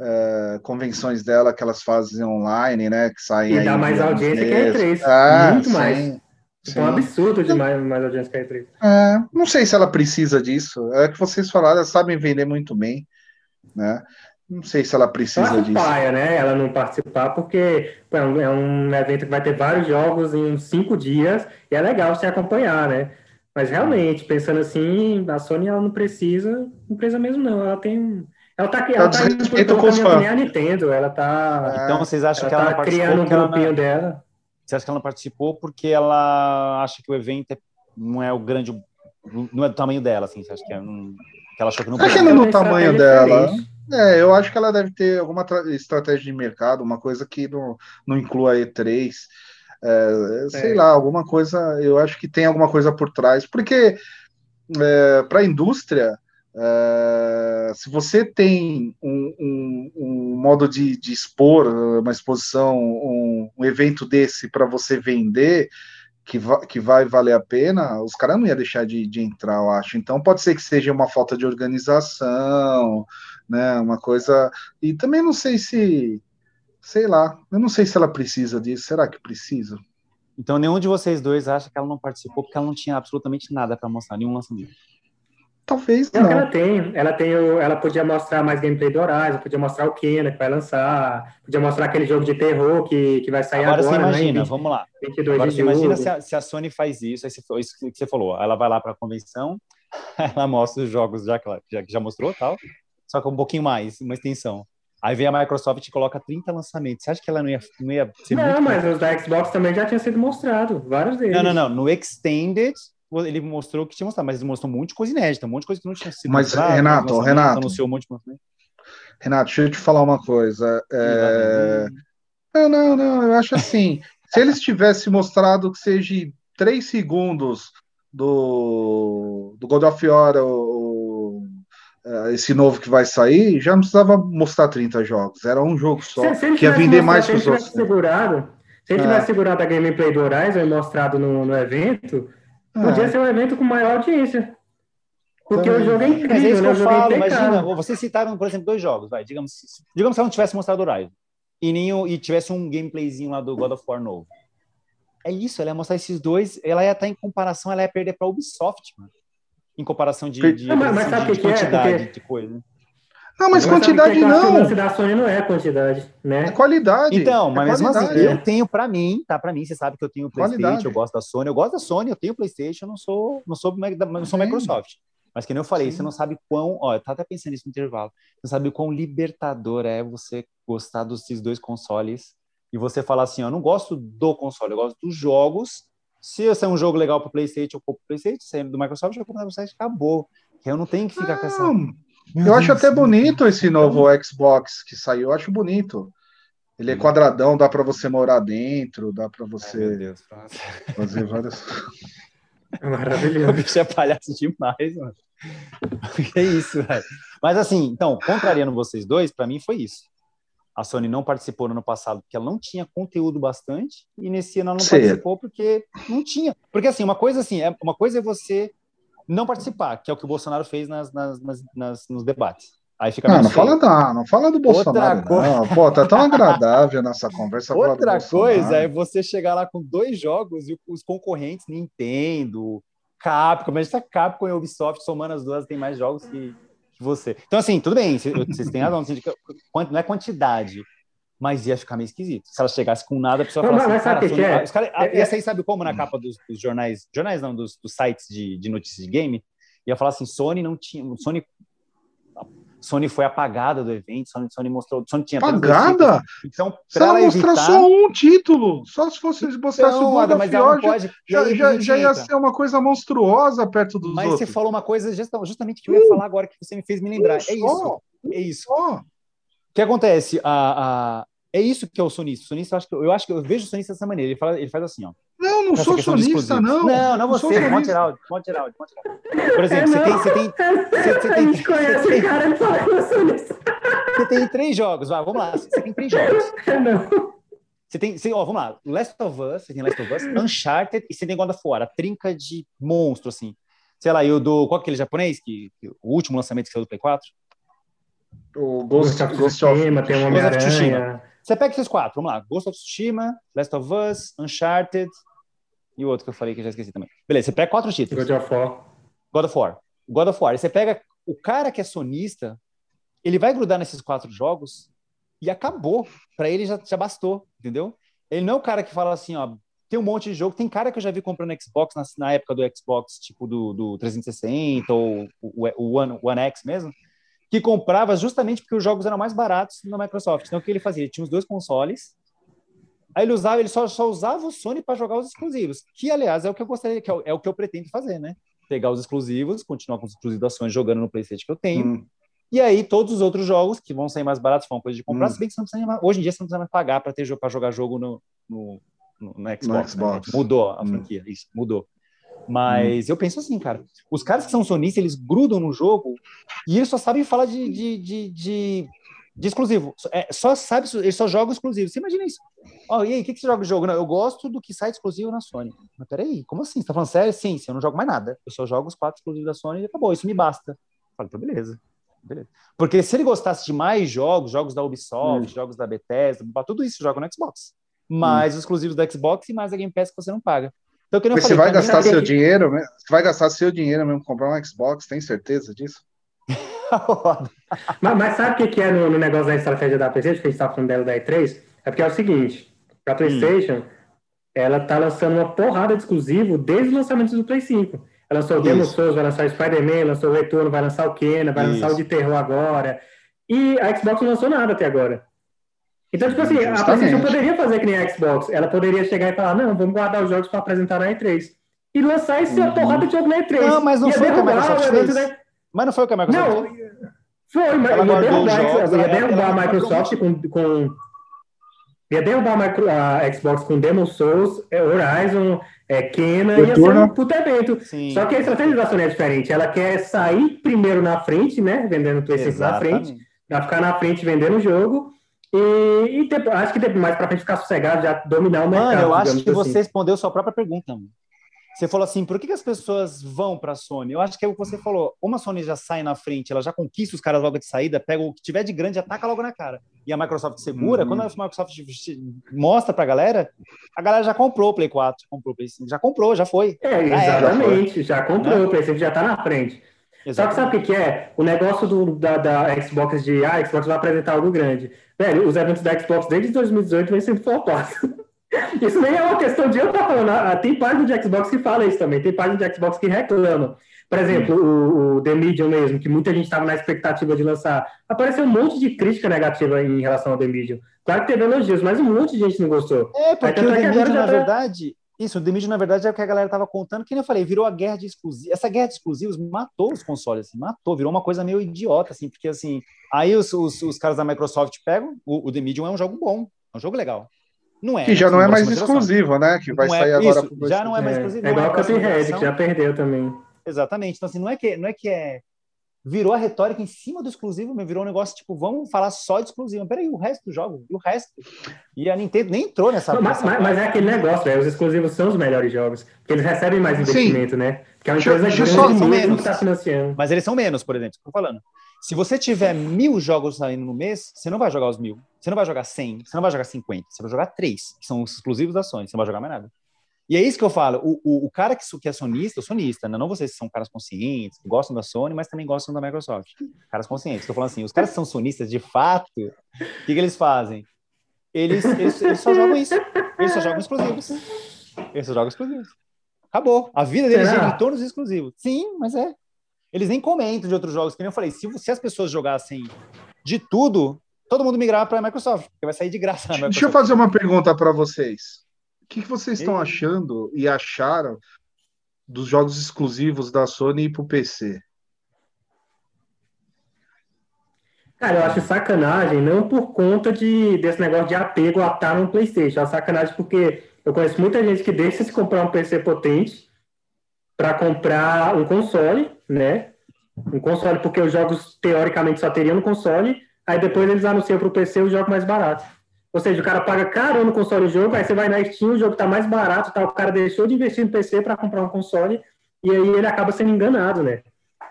eh, convenções dela que elas fazem online, né? Que saem E aí dá mais audiência que a meses. E3. Ah, Muito sim, mais. Sim. Tipo, um absurdo de mais, audiência que a E3. É, não sei se ela precisa disso. É que vocês falaram, elas sabem vender muito bem, né? Não sei se ela precisa acho disso. paia, né? Ela não participar, porque pô, é um, é um evento que vai ter vários jogos em uns cinco dias e é legal você acompanhar, né? Mas realmente, pensando assim, a Sony ela não precisa, não precisa mesmo, não. Ela tem. Ela tá, ela tá indo um caminho que fãs. nem a Nintendo. Ela tá, Então vocês acham ela que ela tá criando um ela grupinho não... dela. Você acha que ela não participou porque ela acha que o evento é- não é o grande... Não é do tamanho dela, assim? Você acha que, é um- que ela achou que não Acho que não Ela no tem tamanho dela. diferente. É, eu acho que ela deve ter alguma tra- estratégia de mercado, uma coisa que não, não inclua a E3. É, sei É. lá, alguma coisa, eu acho que tem alguma coisa por trás. Porque para a indústria, é, se você tem um, um- um modo de, de expor uma exposição, um, um evento desse para você vender, que, va- que vai valer a pena, os caras não iam deixar de, de entrar, eu acho. Então pode ser que seja uma falta de organização, né? Uma coisa. E também não sei se, sei lá, eu não sei se ela precisa disso. Será que precisa? Então nenhum de vocês dois acha que ela não participou porque ela não tinha absolutamente nada para mostrar, nenhum lançamento. Talvez É o que não. ela tem. Ela tem o, ela podia mostrar mais gameplay do Horizon, podia mostrar o Kena que vai lançar, podia mostrar aquele jogo de terror que, que vai sair Agora, agora, você imagina, né? vamos lá. 22 Agora você imagina se a, se a Sony faz isso, aí você, foi isso que você falou, ela vai lá para a convenção, *laughs* ela mostra os jogos já que ela já, já mostrou tal, só que um pouquinho mais, uma extensão. Aí vem a Microsoft e coloca 30 lançamentos. Você acha que ela não ia, não ia ser Não, muito... mas os da Xbox também já tinham sido mostrados, vários deles. Não, não, não. No Extended, ele mostrou que tinha mostrado, mas ele mostrou um monte de coisa inédita, um monte de coisa que não tinha sido Mas, mostrado, Renato, lançamento, Renato. Anunciou um monte de. Renato, deixa eu te falar uma coisa. É, Não, não, não, eu acho assim. se eles tivessem mostrado que seja três segundos do, do God of War, o- o- esse novo que vai sair, já não precisava mostrar 30 jogos. Era um jogo só, Se, se ele que ia tivesse vender mais se que ele os tivesse outros. segurado, se ele É. tivesse segurado a gameplay do Horizon e mostrado no, no evento, podia É. ser um evento com maior audiência. Porque Também. o jogo é incrível, Mas é isso que né? eu jogo é falo, imagina, vocês citaram, por exemplo, dois jogos, vai, digamos, digamos que ela não tivesse mostrado o Horizon e, nem, e tivesse um gameplayzinho lá do God of War novo. É isso, ela ia mostrar esses dois, ela ia estar em comparação, ela ia perder para Ubisoft, mano. Em comparação de, de, Não, mas- mas de- de é? quantidade Porque- de coisa. Não, mas, quantidade não. A da Sony não é quantidade, né? É qualidade. Então, é mas mesmo assim, eu tenho para mim, tá? Para mim, você sabe que eu tenho PlayStation, qualidade. eu gosto da Sony, eu gosto da Sony, eu tenho PlayStation, não sou, não sou, não sou Microsoft. Mas que nem eu falei, Sim. você não sabe quão, ó, eu tava até pensando nisso no intervalo. Você não sabe o quão libertador é você gostar desses dois consoles e você falar assim, ó, eu não gosto do console, eu gosto dos jogos. Se esse é um jogo legal para PlayStation, eu compro PlayStation, se é do Microsoft, eu compro do Microsoft, acabou. Eu não tenho que ficar não. com essa meu eu Deus acho até bonito esse novo Xbox que saiu, eu acho bonito. Ele é quadradão, dá para você morar dentro, dá para você Ai, Deus, fazer várias. *laughs* Maravilhoso. O bicho é palhaço demais, mano. *laughs* Que isso, velho. Mas assim, então, contrariando vocês dois, para mim foi isso. A Sony não participou no ano passado porque ela não tinha conteúdo bastante e nesse ano ela não participou porque não tinha. Porque assim, uma coisa assim, é uma coisa é você não participar, que é o que o Bolsonaro fez nas, nas, nas nos debates. Aí fica não, não fala da, não fala do Bolsonaro. Outra coisa... Não. Pô, tá tão agradável nossa conversa. Outra coisa é você chegar lá com dois jogos e os concorrentes, Nintendo, Capcom, mas a Capcom e Ubisoft somando as duas tem mais jogos que, que você. Então, assim, tudo bem, vocês têm razão, não é quantidade, mas ia ficar meio esquisito. Se ela chegasse com nada, a pessoa falasse assim, cara, Sony, é? os cara, é, essa aí sabe como na capa dos, dos jornais, jornais não, dos, dos sites de, de, notícias de game, ia falar assim, Sony não tinha, Sony Sony foi apagada do evento, Sony, Sony mostrou, Sony tinha apagada. Então, se ela mostrar evitar... só um título, só se fosse mostrasse então, o God mas of pode... já, já, já ia ser uma coisa monstruosa perto dos mas outros. Mas você falou uma coisa justamente que eu ia falar agora que você me fez me lembrar. é isso. É isso. O que acontece? A, a, é isso que é o sonista. O sonista, eu acho que eu, acho que eu vejo o sonista dessa maneira. Ele, fala, ele faz assim, ó. Não, não sou sonista, não. Não, não você. Monte Heraldo, Monte Heraldo, Monte Heraldo. Por exemplo, você tem, você tem, você, você tem, conhece o cara que fala sonista. Você tem três jogos, vai, vamos lá. Você tem três jogos. *laughs* Não. Você tem, você, ó, vamos lá. Last of Us, você tem Last of Us, Uncharted e você tem God of War, a trinca de monstro, assim. Sei lá, e o do. Qual é aquele japonês? Que, que, o último lançamento que saiu do Play 4? O Ghost, Ghost of Tsushima, tem uma Homem-Aranha. Você pega esses quatro, vamos lá. Ghost of Tsushima, Last of Us, Uncharted e o outro que eu falei que eu já esqueci também. Beleza, você pega quatro títulos. God of War. God of War. God of War. E você pega o cara que é sonista, ele vai grudar nesses quatro jogos e acabou. Para ele já, já bastou, entendeu? Ele não é o cara que fala assim, ó, tem um monte de jogo. Tem cara que eu já vi comprando Xbox na, na época do Xbox, tipo do, do 360 ou o, o One, One X mesmo que comprava justamente porque os jogos eram mais baratos na Microsoft. Então, o que ele fazia? Ele tinha os dois consoles, aí ele usava, ele só, só usava o Sony para jogar os exclusivos, que, aliás, é o que eu gostaria, que é o, é o, que eu pretendo fazer, né? Pegar os exclusivos, continuar com os exclusivos da Sony jogando no PlayStation que eu tenho, hum. e aí todos os outros jogos que vão sair mais baratos, vão coisa de comprar, hum. se bem que você não precisa mais, hoje em dia você não precisa mais pagar para ter para jogar jogo no, no, no, no Xbox. No Xbox. Né? Mudou a hum. franquia, isso, mudou. Mas hum. eu penso assim, cara, os caras que são sonistas, eles grudam no jogo e eles só sabem falar de, de, de, de, de exclusivo. É, só sabe, eles só jogam exclusivo. Você imagina isso? Oh, e aí, o que, que você joga de jogo? Não, eu gosto do que sai exclusivo na Sony. Mas peraí, como assim? Você tá falando sério? Sim, sim, eu não jogo mais nada. Eu só jogo os quatro exclusivos da Sony e acabou, isso me basta. Eu falo, então beleza. beleza. Porque se ele gostasse de mais jogos, jogos da Ubisoft, hum. jogos da Bethesda, tudo isso joga no Xbox. Mais hum. os exclusivos da Xbox e mais a Game Pass que você não paga. Então, que Mas falei, você vai gastar seu que... dinheiro, você vai gastar seu dinheiro mesmo comprar um Xbox, tem certeza disso? *laughs* mas, mas, sabe o que, é no, no, negócio da estratégia da PlayStation, que a gente estava falando dela da E3? É porque é o seguinte, a PlayStation, hum. ela tá lançando uma porrada de exclusivo desde o lançamento do Play 5. Ela lançou o Demon Souls, vai lançar o Spider-Man, lançou o Retorno, vai lançar o Kena, vai Isso. lançar o de terror agora. E a Xbox não lançou nada até agora. Então, tipo assim, Justamente. a PlayStation poderia fazer que nem a Xbox. Ela poderia chegar e falar, não, vamos guardar os jogos para apresentar na E3. E lançar esse uhum. porrada de jogo na E3. Não, mas não ia foi o que a Microsoft fez. Né? Mas não foi o que a Microsoft não, fez. Foi, mas ela ia derrubar, jogos, ia derrubar a Microsoft com, com... Ia derrubar a, Xbox com Demon Souls, é, Horizon, é, Kena, ia ser um puto evento. Sim. Só que a estratégia da Sony é diferente. Ela quer sair primeiro na frente, né? Vendendo o PlayStation na frente, pra ficar na frente vendendo o jogo e, e depois, acho que depois, mais para frente ficar sossegado, já dominar o mercado. Mano, eu acho que assim. você respondeu sua própria pergunta. Mano. Você falou assim, por que, que as pessoas vão para a Sony? Eu acho que é o que você falou. Uma Sony já sai na frente, ela já conquista os caras logo de saída, pega o que tiver de grande, ataca logo na cara. E a Microsoft segura, uhum. quando a Microsoft mostra para a galera, a galera já comprou o Play 4, comprou o Play 5, já comprou, já foi. É, exatamente, já, já comprou, né? o Play 5 já está na frente. Exatamente. Só que sabe o que, que é? O negócio do, da, da Xbox de ah, a Xbox vai apresentar algo grande. Velho, os eventos da Xbox desde 2018 vem sendo flopados. *laughs* Isso nem é uma questão de eu estar falando. Ah, tem página de Xbox que fala isso também. Tem página de Xbox que reclama. Por exemplo, o, o, The Medium mesmo, que muita gente estava na expectativa de lançar. Apareceu um monte de crítica negativa em relação ao The Medium. Claro que teve elogios, mas um monte de gente não gostou. É, porque o The Medium, na tá... verdade, isso, o The Medium, na verdade, é o que a galera estava contando, que nem eu falei, virou a guerra de exclusivos. Essa guerra de exclusivos matou os consoles, assim, matou, virou uma coisa meio idiota, assim, porque assim, aí os, os, os caras da Microsoft pegam, o, o The Medium é um jogo bom, é um jogo legal. Não é. Que já não é mais exclusivo, né? Que vai não é sair é, agora. Isso, já não é mais exclusivo. É, é igual o Cuphead, que já perdeu também. Exatamente. Então, assim, não é que, não é, que é. Virou a retórica em cima do exclusivo, virou um negócio tipo, vamos falar só de exclusivo. Peraí, o resto do jogo, e o resto? E a Nintendo nem entrou nessa. Não, mas, mas, mas, é aquele negócio, velho. Os exclusivos são os melhores jogos, porque eles recebem mais investimento, Sim. né? Porque é uma empresa grande só, menos. que está financiando. Mas eles são menos, por exemplo, estou falando. Se você tiver mil jogos saindo no mês, você não vai jogar os mil. Você não vai jogar 100, você não vai jogar 50, você vai jogar três, que são os exclusivos da Sony, você não vai jogar mais nada. E é isso que eu falo. O, o, o cara que, que é sonista, o sonista, né? não vocês que são caras conscientes, que gostam da Sony, mas também gostam da Microsoft. Caras conscientes. Estou falando assim, os caras que são sonistas de fato, o que, que eles fazem? Eles, eles, eles, só jogam isso. Eles só jogam exclusivos. Eles só jogam exclusivos. Acabou. A vida deles gira em torno dos exclusivos. Sim, mas é. Eles nem comentam de outros jogos, que nem eu falei. Se, se as pessoas jogassem de tudo, todo mundo migrava para a Microsoft, porque vai sair de graça. Deixa eu fazer uma pergunta para vocês. O que, que vocês estão achando e acharam dos jogos exclusivos da Sony para o PC? Cara, eu acho sacanagem, não por conta de, desse negócio de apego a estar no PlayStation. É sacanagem porque eu conheço muita gente que deixa se comprar um PC potente para comprar um console, né? Um console, porque os jogos teoricamente só teriam no console, aí depois eles anunciam para o PC o jogo mais barato. Ou seja, o cara paga caro no console o jogo, aí você vai na Steam, o jogo tá mais barato, tá? o cara deixou de investir no PC para comprar um console, e aí ele acaba sendo enganado, né?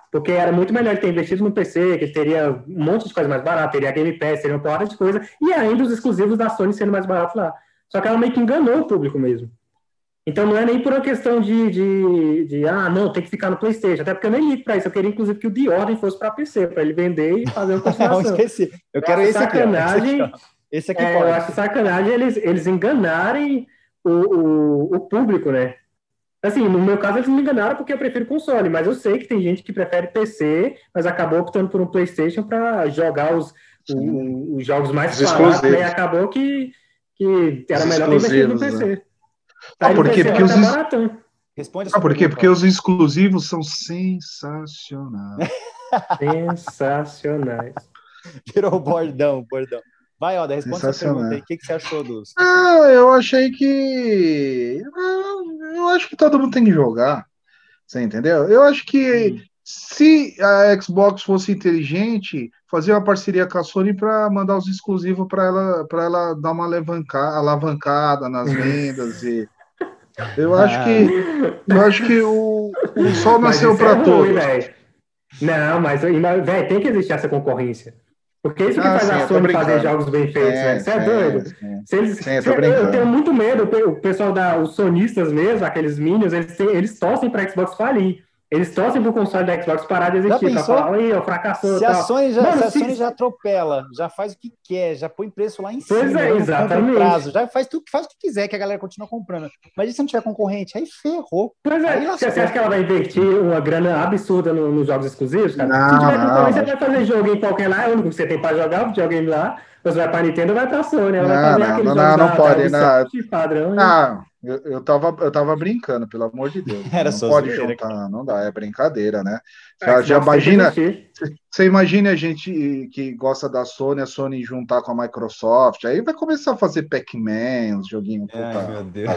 Porque era muito melhor ele ter investido no PC, que teria um monte de coisa mais barata, teria Game Pass, teria uma porrada de coisa, e ainda os exclusivos da Sony sendo mais baratos lá. Só que ela meio que enganou o público mesmo. Então não é nem por uma questão de, de, de, ah, não, tem que ficar no PlayStation. Até porque eu nem ligo para isso. Eu queria, inclusive, que o The Order fosse para PC, para ele vender e fazer uma *laughs* continuação. não, esqueci. Eu quero esse sacanagem, aqui. Ó. Esse aqui é, pode. Eu acho sacanagem eles, eles enganarem o, o, o, público, né? Assim, no meu caso, eles me enganaram porque eu prefiro console, mas eu sei que tem gente que prefere PC, mas acabou optando por um PlayStation para jogar os, o, os jogos mais baratos, né? E acabou que, que era melhor ter investido no PC. Né? Ah, por quê? Porque os. Responde ah, por quê? Porque os exclusivos são sensacionais. *laughs* sensacionais. Virou bordão, bordão. Vai, Oda, responde essa pergunta aí. O que, que você achou dos. Ah, eu achei que. Ah, eu acho que todo mundo tem que jogar. Você entendeu? Eu acho que hum. se a Xbox fosse inteligente, fazia uma parceria com a Sony para mandar os exclusivos para ela, para ela dar uma alavancada, alavancada nas *laughs* vendas e. Eu acho que eu acho que o, o *laughs* sol nasceu para é todos. Não, mas véio, tem que existir essa concorrência. Porque isso que ah, faz sim, a Sony fazer jogos bem feitos, né? Você é, é doido. Se eles, sim, eu, eu, tenho muito medo, o pessoal da, os sonistas mesmo, aqueles minions, eles, eles torcem para Xbox falir. Eles torcem pro console da Xbox parar de existir. Já pensou? Falar, ó, fracassou. Se, a Sony, já, Mano, se a Sony já atropela, já faz o que quer, já põe preço lá em cima. Pois é, exatamente. Prazo, já faz, tudo, faz o que quiser, que a galera continua comprando. Mas e se não tiver concorrente? Aí ferrou. Pois é, você acha que ela vai investir uma grana absurda no, nos jogos exclusivos, cara? Não, se tiver concorrência, você vai fazer jogo em qualquer lá, é o único que você tem pra jogar, o videogame lá. Você vai pra Nintendo, vai pra Sony. Ela não, vai fazer não, aquele não, não, não pode, não. Padrão, não. Eu, eu, tava, eu tava brincando, pelo amor de Deus. *laughs* Era não pode juntar, não dá, é brincadeira, né? É, já, já imagina, você imagina a gente que gosta da Sony, a Sony juntar com a Microsoft, aí vai começar a fazer Pac-Man, os joguinhos. Ai, meu Deus.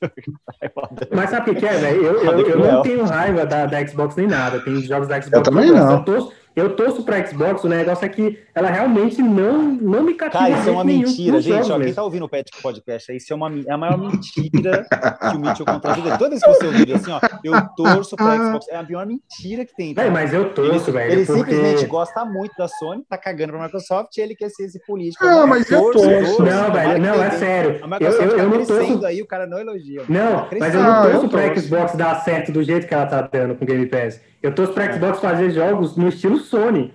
*laughs* Mas sabe o que é, velho? Eu, eu, eu, não tenho raiva da, da Xbox nem nada, tem jogos da Xbox. Eu também não. Eu torço, eu torço pra Xbox, o negócio é que ela realmente não, não me cativa. Cara, isso é uma mentira, gente. Ó, quem tá ouvindo o Pet Podcast aí, isso é, uma, é a maior mentira que o Mitchell contou a vida. Toda vez que você ouvir assim, ó, eu torço pra Xbox, é a pior mentira que tem. Véi, mas eu torço, velho. Ele, porque... simplesmente gosta muito da Sony, tá cagando pra Microsoft e ele quer ser esse político. Não, mas eu torço. torço não, velho, não, é sério. A Microsoft eu, eu, tá eu não torço... aí, o cara não elogia. Não, tá mas eu não torço pra Xbox dar certo do jeito que ela tá dando com o Game Pass. Eu torço para Xbox fazer jogos no estilo Sony.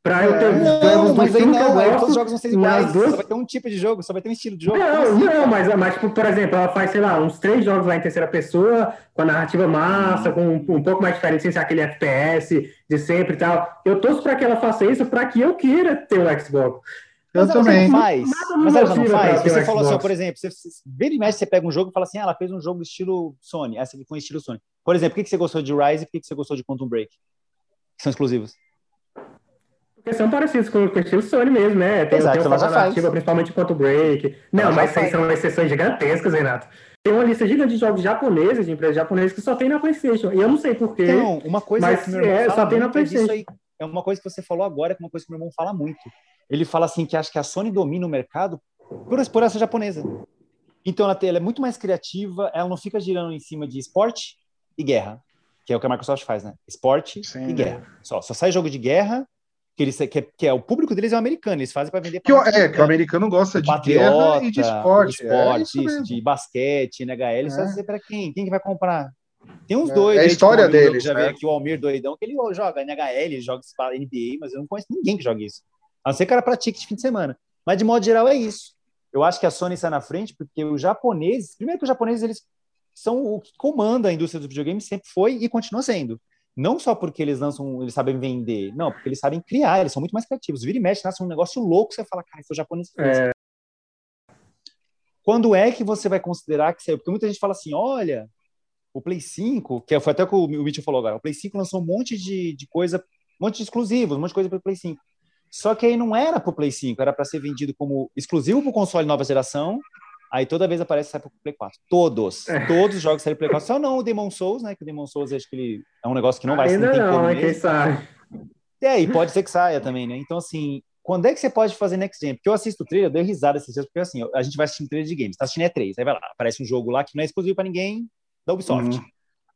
Pra eu ter não, jogos mas aí não, aí todos os jogos vão ser iguais. Duas... Só vai ter um tipo de jogo, só vai ter um estilo de jogo. Não, assim, não, mas, mas tipo, por exemplo, ela faz, sei lá, uns três jogos lá em terceira pessoa, com a narrativa massa, com um, um pouco mais diferente, sem ser aquele FPS de sempre e tal. Eu torço para que ela faça isso para que eu queira ter o Xbox. Eu mas também. Não faz. mas ela não faz. Você falou assim, por exemplo, você, você, vira e mexe, você pega um jogo e fala assim, ah, ela fez um jogo estilo Sony. Essa aqui foi estilo Sony. Por exemplo, por que você gostou de Rise e por que você gostou de Quantum Break? Que são exclusivos. Porque são parecidos com, com o estilo Sony mesmo, né? Tem, Exato, tem uma narrativa, principalmente Quantum Break. Não, mas são exceções gigantescas, Renato. Tem uma lista gigante de jogos japoneses, de empresas japonesas, que só tem na PlayStation. E eu não sei porquê. Não, uma coisa mas que é, só tem na PlayStation. Aí, é uma coisa que você falou agora, que é uma coisa que meu irmão fala muito. Ele fala assim que acha que a Sony domina o mercado por, por essa japonesa. Então ela, ela é muito mais criativa, ela não fica girando em cima de esporte e guerra, que é o que a Microsoft faz, né? Esporte Sim, e guerra. Só, só sai jogo de guerra que, eles, que, é, que é o público deles é o americano, eles fazem para vender. Que, é, que o americano gosta de Patriota, guerra e de esporte. De esporte, é isso, isso de basquete, NHL, vai ser para quem? Quem que vai comprar? Tem uns é, dois. É a história tipo, deles. Já né? aqui o Almir doidão, que ele joga NHL, ele joga NBA, mas eu não conheço ninguém que joga isso. A não ser que o cara pratique de fim de semana. Mas de modo geral é isso. Eu acho que a Sony está na frente porque os japoneses, primeiro que os japoneses eles são o que comanda a indústria dos videogames, sempre foi e continua sendo. Não só porque eles lançam, eles sabem vender, não, porque eles sabem criar, eles são muito mais criativos. Vira e mexe, nasce um negócio louco, você fala, cara, isso japonês É... Quando é que você vai considerar que saiu? Porque muita gente fala assim, olha, o Play 5, que foi até o que o Mitchell falou agora, o Play 5 lançou um monte de, de coisa, um monte de exclusivos, um monte de coisa para o Play 5. Só que aí não era para o Play 5, era para ser vendido como exclusivo para o console nova geração Aí toda vez aparece sai pro Play 4. Todos. É. Todos os jogos saem pro Play 4. Só não o Demon Souls, né? Que o Demon Souls acho que ele é um negócio que não vai Ainda não, não é quem sabe. É, e pode ser que saia também, né? Então, assim, quando é que você pode fazer next gen? Porque eu assisto o trailer, eu dei risada esses dias, porque assim, a gente vai assistir um trailer de games, tá assistindo E3, aí vai lá, aparece um jogo lá que não é exclusivo para ninguém da Ubisoft. Uhum.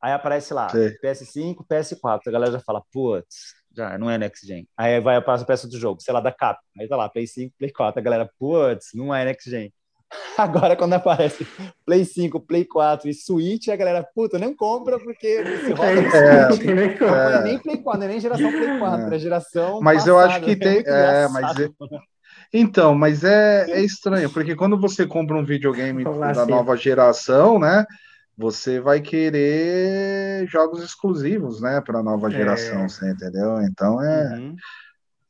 Aí aparece lá, Sim. PS5, PS4, a galera já fala, putz, já não é next gen. Aí vai para a peça do jogo, sei lá, da Cap. Aí tá lá, Play 5, Play 4, a galera, putz, não é next gen. *laughs* Agora, quando aparece Play 5, Play 4 e Switch, a galera, puta, nem compra porque se roda é, Switch. É, é, não é nem Play 4, não é nem geração Play 4, é, é geração. Mas passada, eu acho que tem. É, mas é... Então, mas é, é estranho, porque quando você compra um videogame da assim. nova geração, né? Você vai querer jogos exclusivos, né, para a nova geração, é. você entendeu? Então é. Uhum.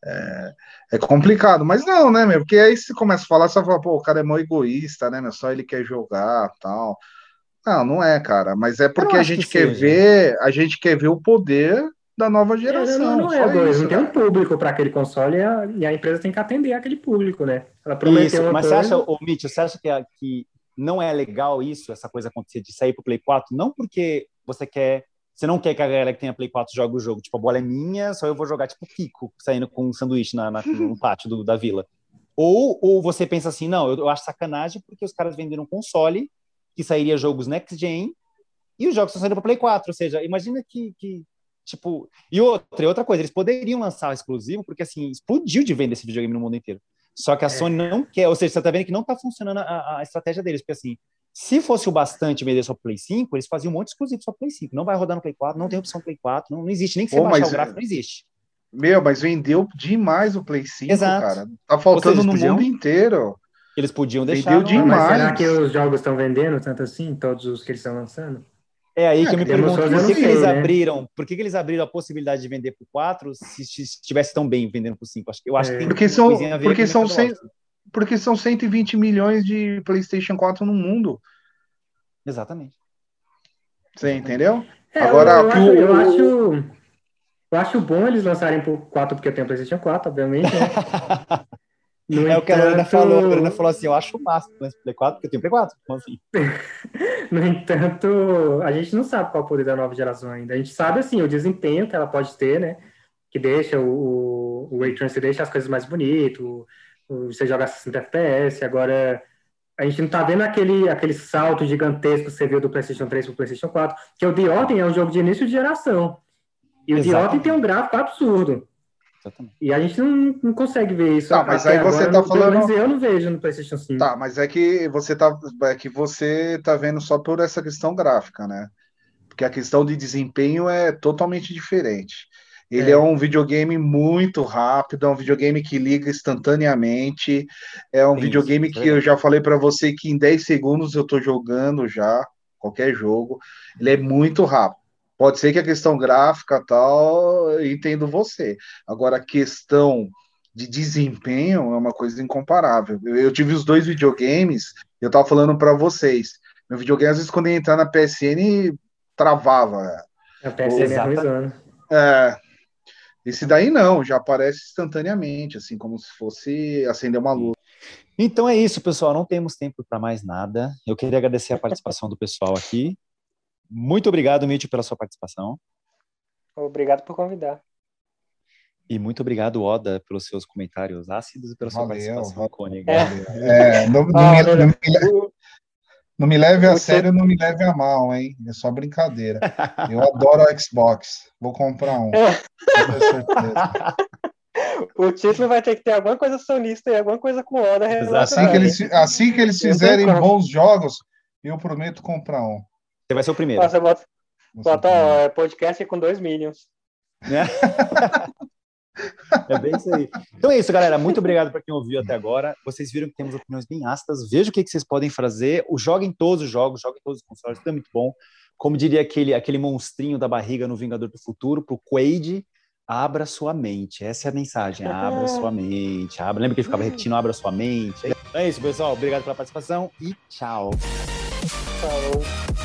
É, é, complicado, mas não, né, meu? Porque aí você começa a falar, você fala, pô, o cara é mó egoísta, né, meu? Só ele quer jogar tal. Não, não é, cara, mas é porque a gente que quer seja. ver, a gente quer ver o poder da nova geração. É, não, não é egoísmo, tem um público para aquele console e a, e a, empresa tem que atender aquele público, né? Ela prometeu isso, mas coisa... você acha, ô, Mitch, você acha que, que não é legal isso, essa coisa acontecer de sair pro Play 4? Não porque você quer você não quer que a galera que tenha Play 4 jogue o jogo. Tipo, a bola é minha, só eu vou jogar tipo pico, saindo com um sanduíche na, na no *laughs* pátio do, da vila. Ou, ou você pensa assim, não, eu, eu acho sacanagem porque os caras venderam um console que sairia jogos next gen e os jogos estão saindo para Play 4. Ou seja, imagina que, que tipo. E outra, outra coisa, eles poderiam lançar o exclusivo, porque assim, explodiu de vender esse videogame no mundo inteiro. Só que a é. Sony não quer, ou seja, você tá vendo que não tá funcionando a, a estratégia deles, porque assim, se fosse o bastante vender só Play 5, eles faziam um monte de exclusivo só Play 5. Não vai rodar no Play 4, não tem opção Play 4, não, não existe. Nem que você Pô, baixar o gráfico, não existe. Meu, mas vendeu demais o Play 5, Exato. cara. Tá faltando seja, no podiam, mundo inteiro. Eles podiam deixar. Vendeu demais. Mas será que os jogos estão vendendo tanto assim, todos os que eles estão lançando? É aí que eu me pergunto por que, que eles né? abriram, por que, que eles abriram a possibilidade de vender por 4 se estivesse tão bem vendendo por 5? Eu acho é. que tem porque são, porque são, cem, porque são 120 milhões de PlayStation 4 no mundo. Exatamente. Você entendeu? É, Agora, eu, eu, acho, eu, acho, eu acho bom eles lançarem por 4, porque eu tenho PlayStation 4, obviamente. Né? *laughs* No é entanto... o que a Lorena falou. A Lorena falou assim: eu acho o máximo o Play 4, porque eu tenho Play 4. Como assim? *laughs* no entanto, a gente não sabe qual é o poder da nova geração ainda. A gente sabe, assim, o desempenho que ela pode ter, né? Que deixa o, o Tracing deixa as coisas mais bonitas, você joga 60 FPS. Agora, a gente não está vendo aquele, aquele salto gigantesco que você viu do PlayStation 3 para o PlayStation 4, que o The Order é um jogo de início de geração. E o The Order tem um gráfico absurdo. Exatamente. E a gente não, não consegue ver isso. Tá, mas aí você está falando. Eu não vejo no PlayStation 5. Tá, mas é que você tá, é que você tá vendo só por essa questão gráfica, né? porque a questão de desempenho é totalmente diferente. Ele é. é. um videogame muito rápido, é um videogame que liga instantaneamente, é um Sim, videogame que eu já falei para você que em 10 segundos eu estou jogando já, qualquer jogo. Ele é muito rápido. Pode ser que a questão gráfica tal, eu entendo você. Agora, a questão de desempenho é uma coisa incomparável. Eu, eu tive os dois videogames, eu tava falando para vocês. Meu videogame, às vezes, quando ia entrar na PSN, travava. A PSN é ruim, É, esse daí não, já aparece instantaneamente, assim, como se fosse acender uma luz. Então é isso, pessoal. Não temos tempo para mais nada. Eu queria agradecer a participação do pessoal aqui. Muito obrigado, Mitch, pela sua participação. Obrigado por convidar. E muito obrigado, Oda, pelos seus comentários ácidos e pela sua valeu, participação icônica. É. É, não, não, ah, me, não, me, não, me, leve a sério, não me leve a mal, hein? É só brincadeira. Eu adoro o Xbox. Vou comprar um. É. Com certeza. *laughs* O título vai ter que ter alguma coisa sonista e alguma coisa com Oda. Assim que eles, assim que eles fizerem bons jogos, eu prometo comprar um. Você vai ser o primeiro. Nossa, bota, bota ó, podcast com dois Minions. É. *laughs* é bem isso aí. Então é isso, galera. Muito obrigado para quem ouviu até agora. Vocês viram que temos opiniões bem ácidas. Veja o que, que vocês podem fazer. O joguem todos os jogos, joguem todos os consoles, tudo é muito bom. Como diria aquele, aquele monstrinho da barriga no Vingador do Futuro, pro Quaid, abra sua mente. Essa é a mensagem. Abra *laughs* sua mente. Abra. Lembra que ele ficava repetindo, abra sua mente. É isso, pessoal. Obrigado pela participação e tchau. Tchau.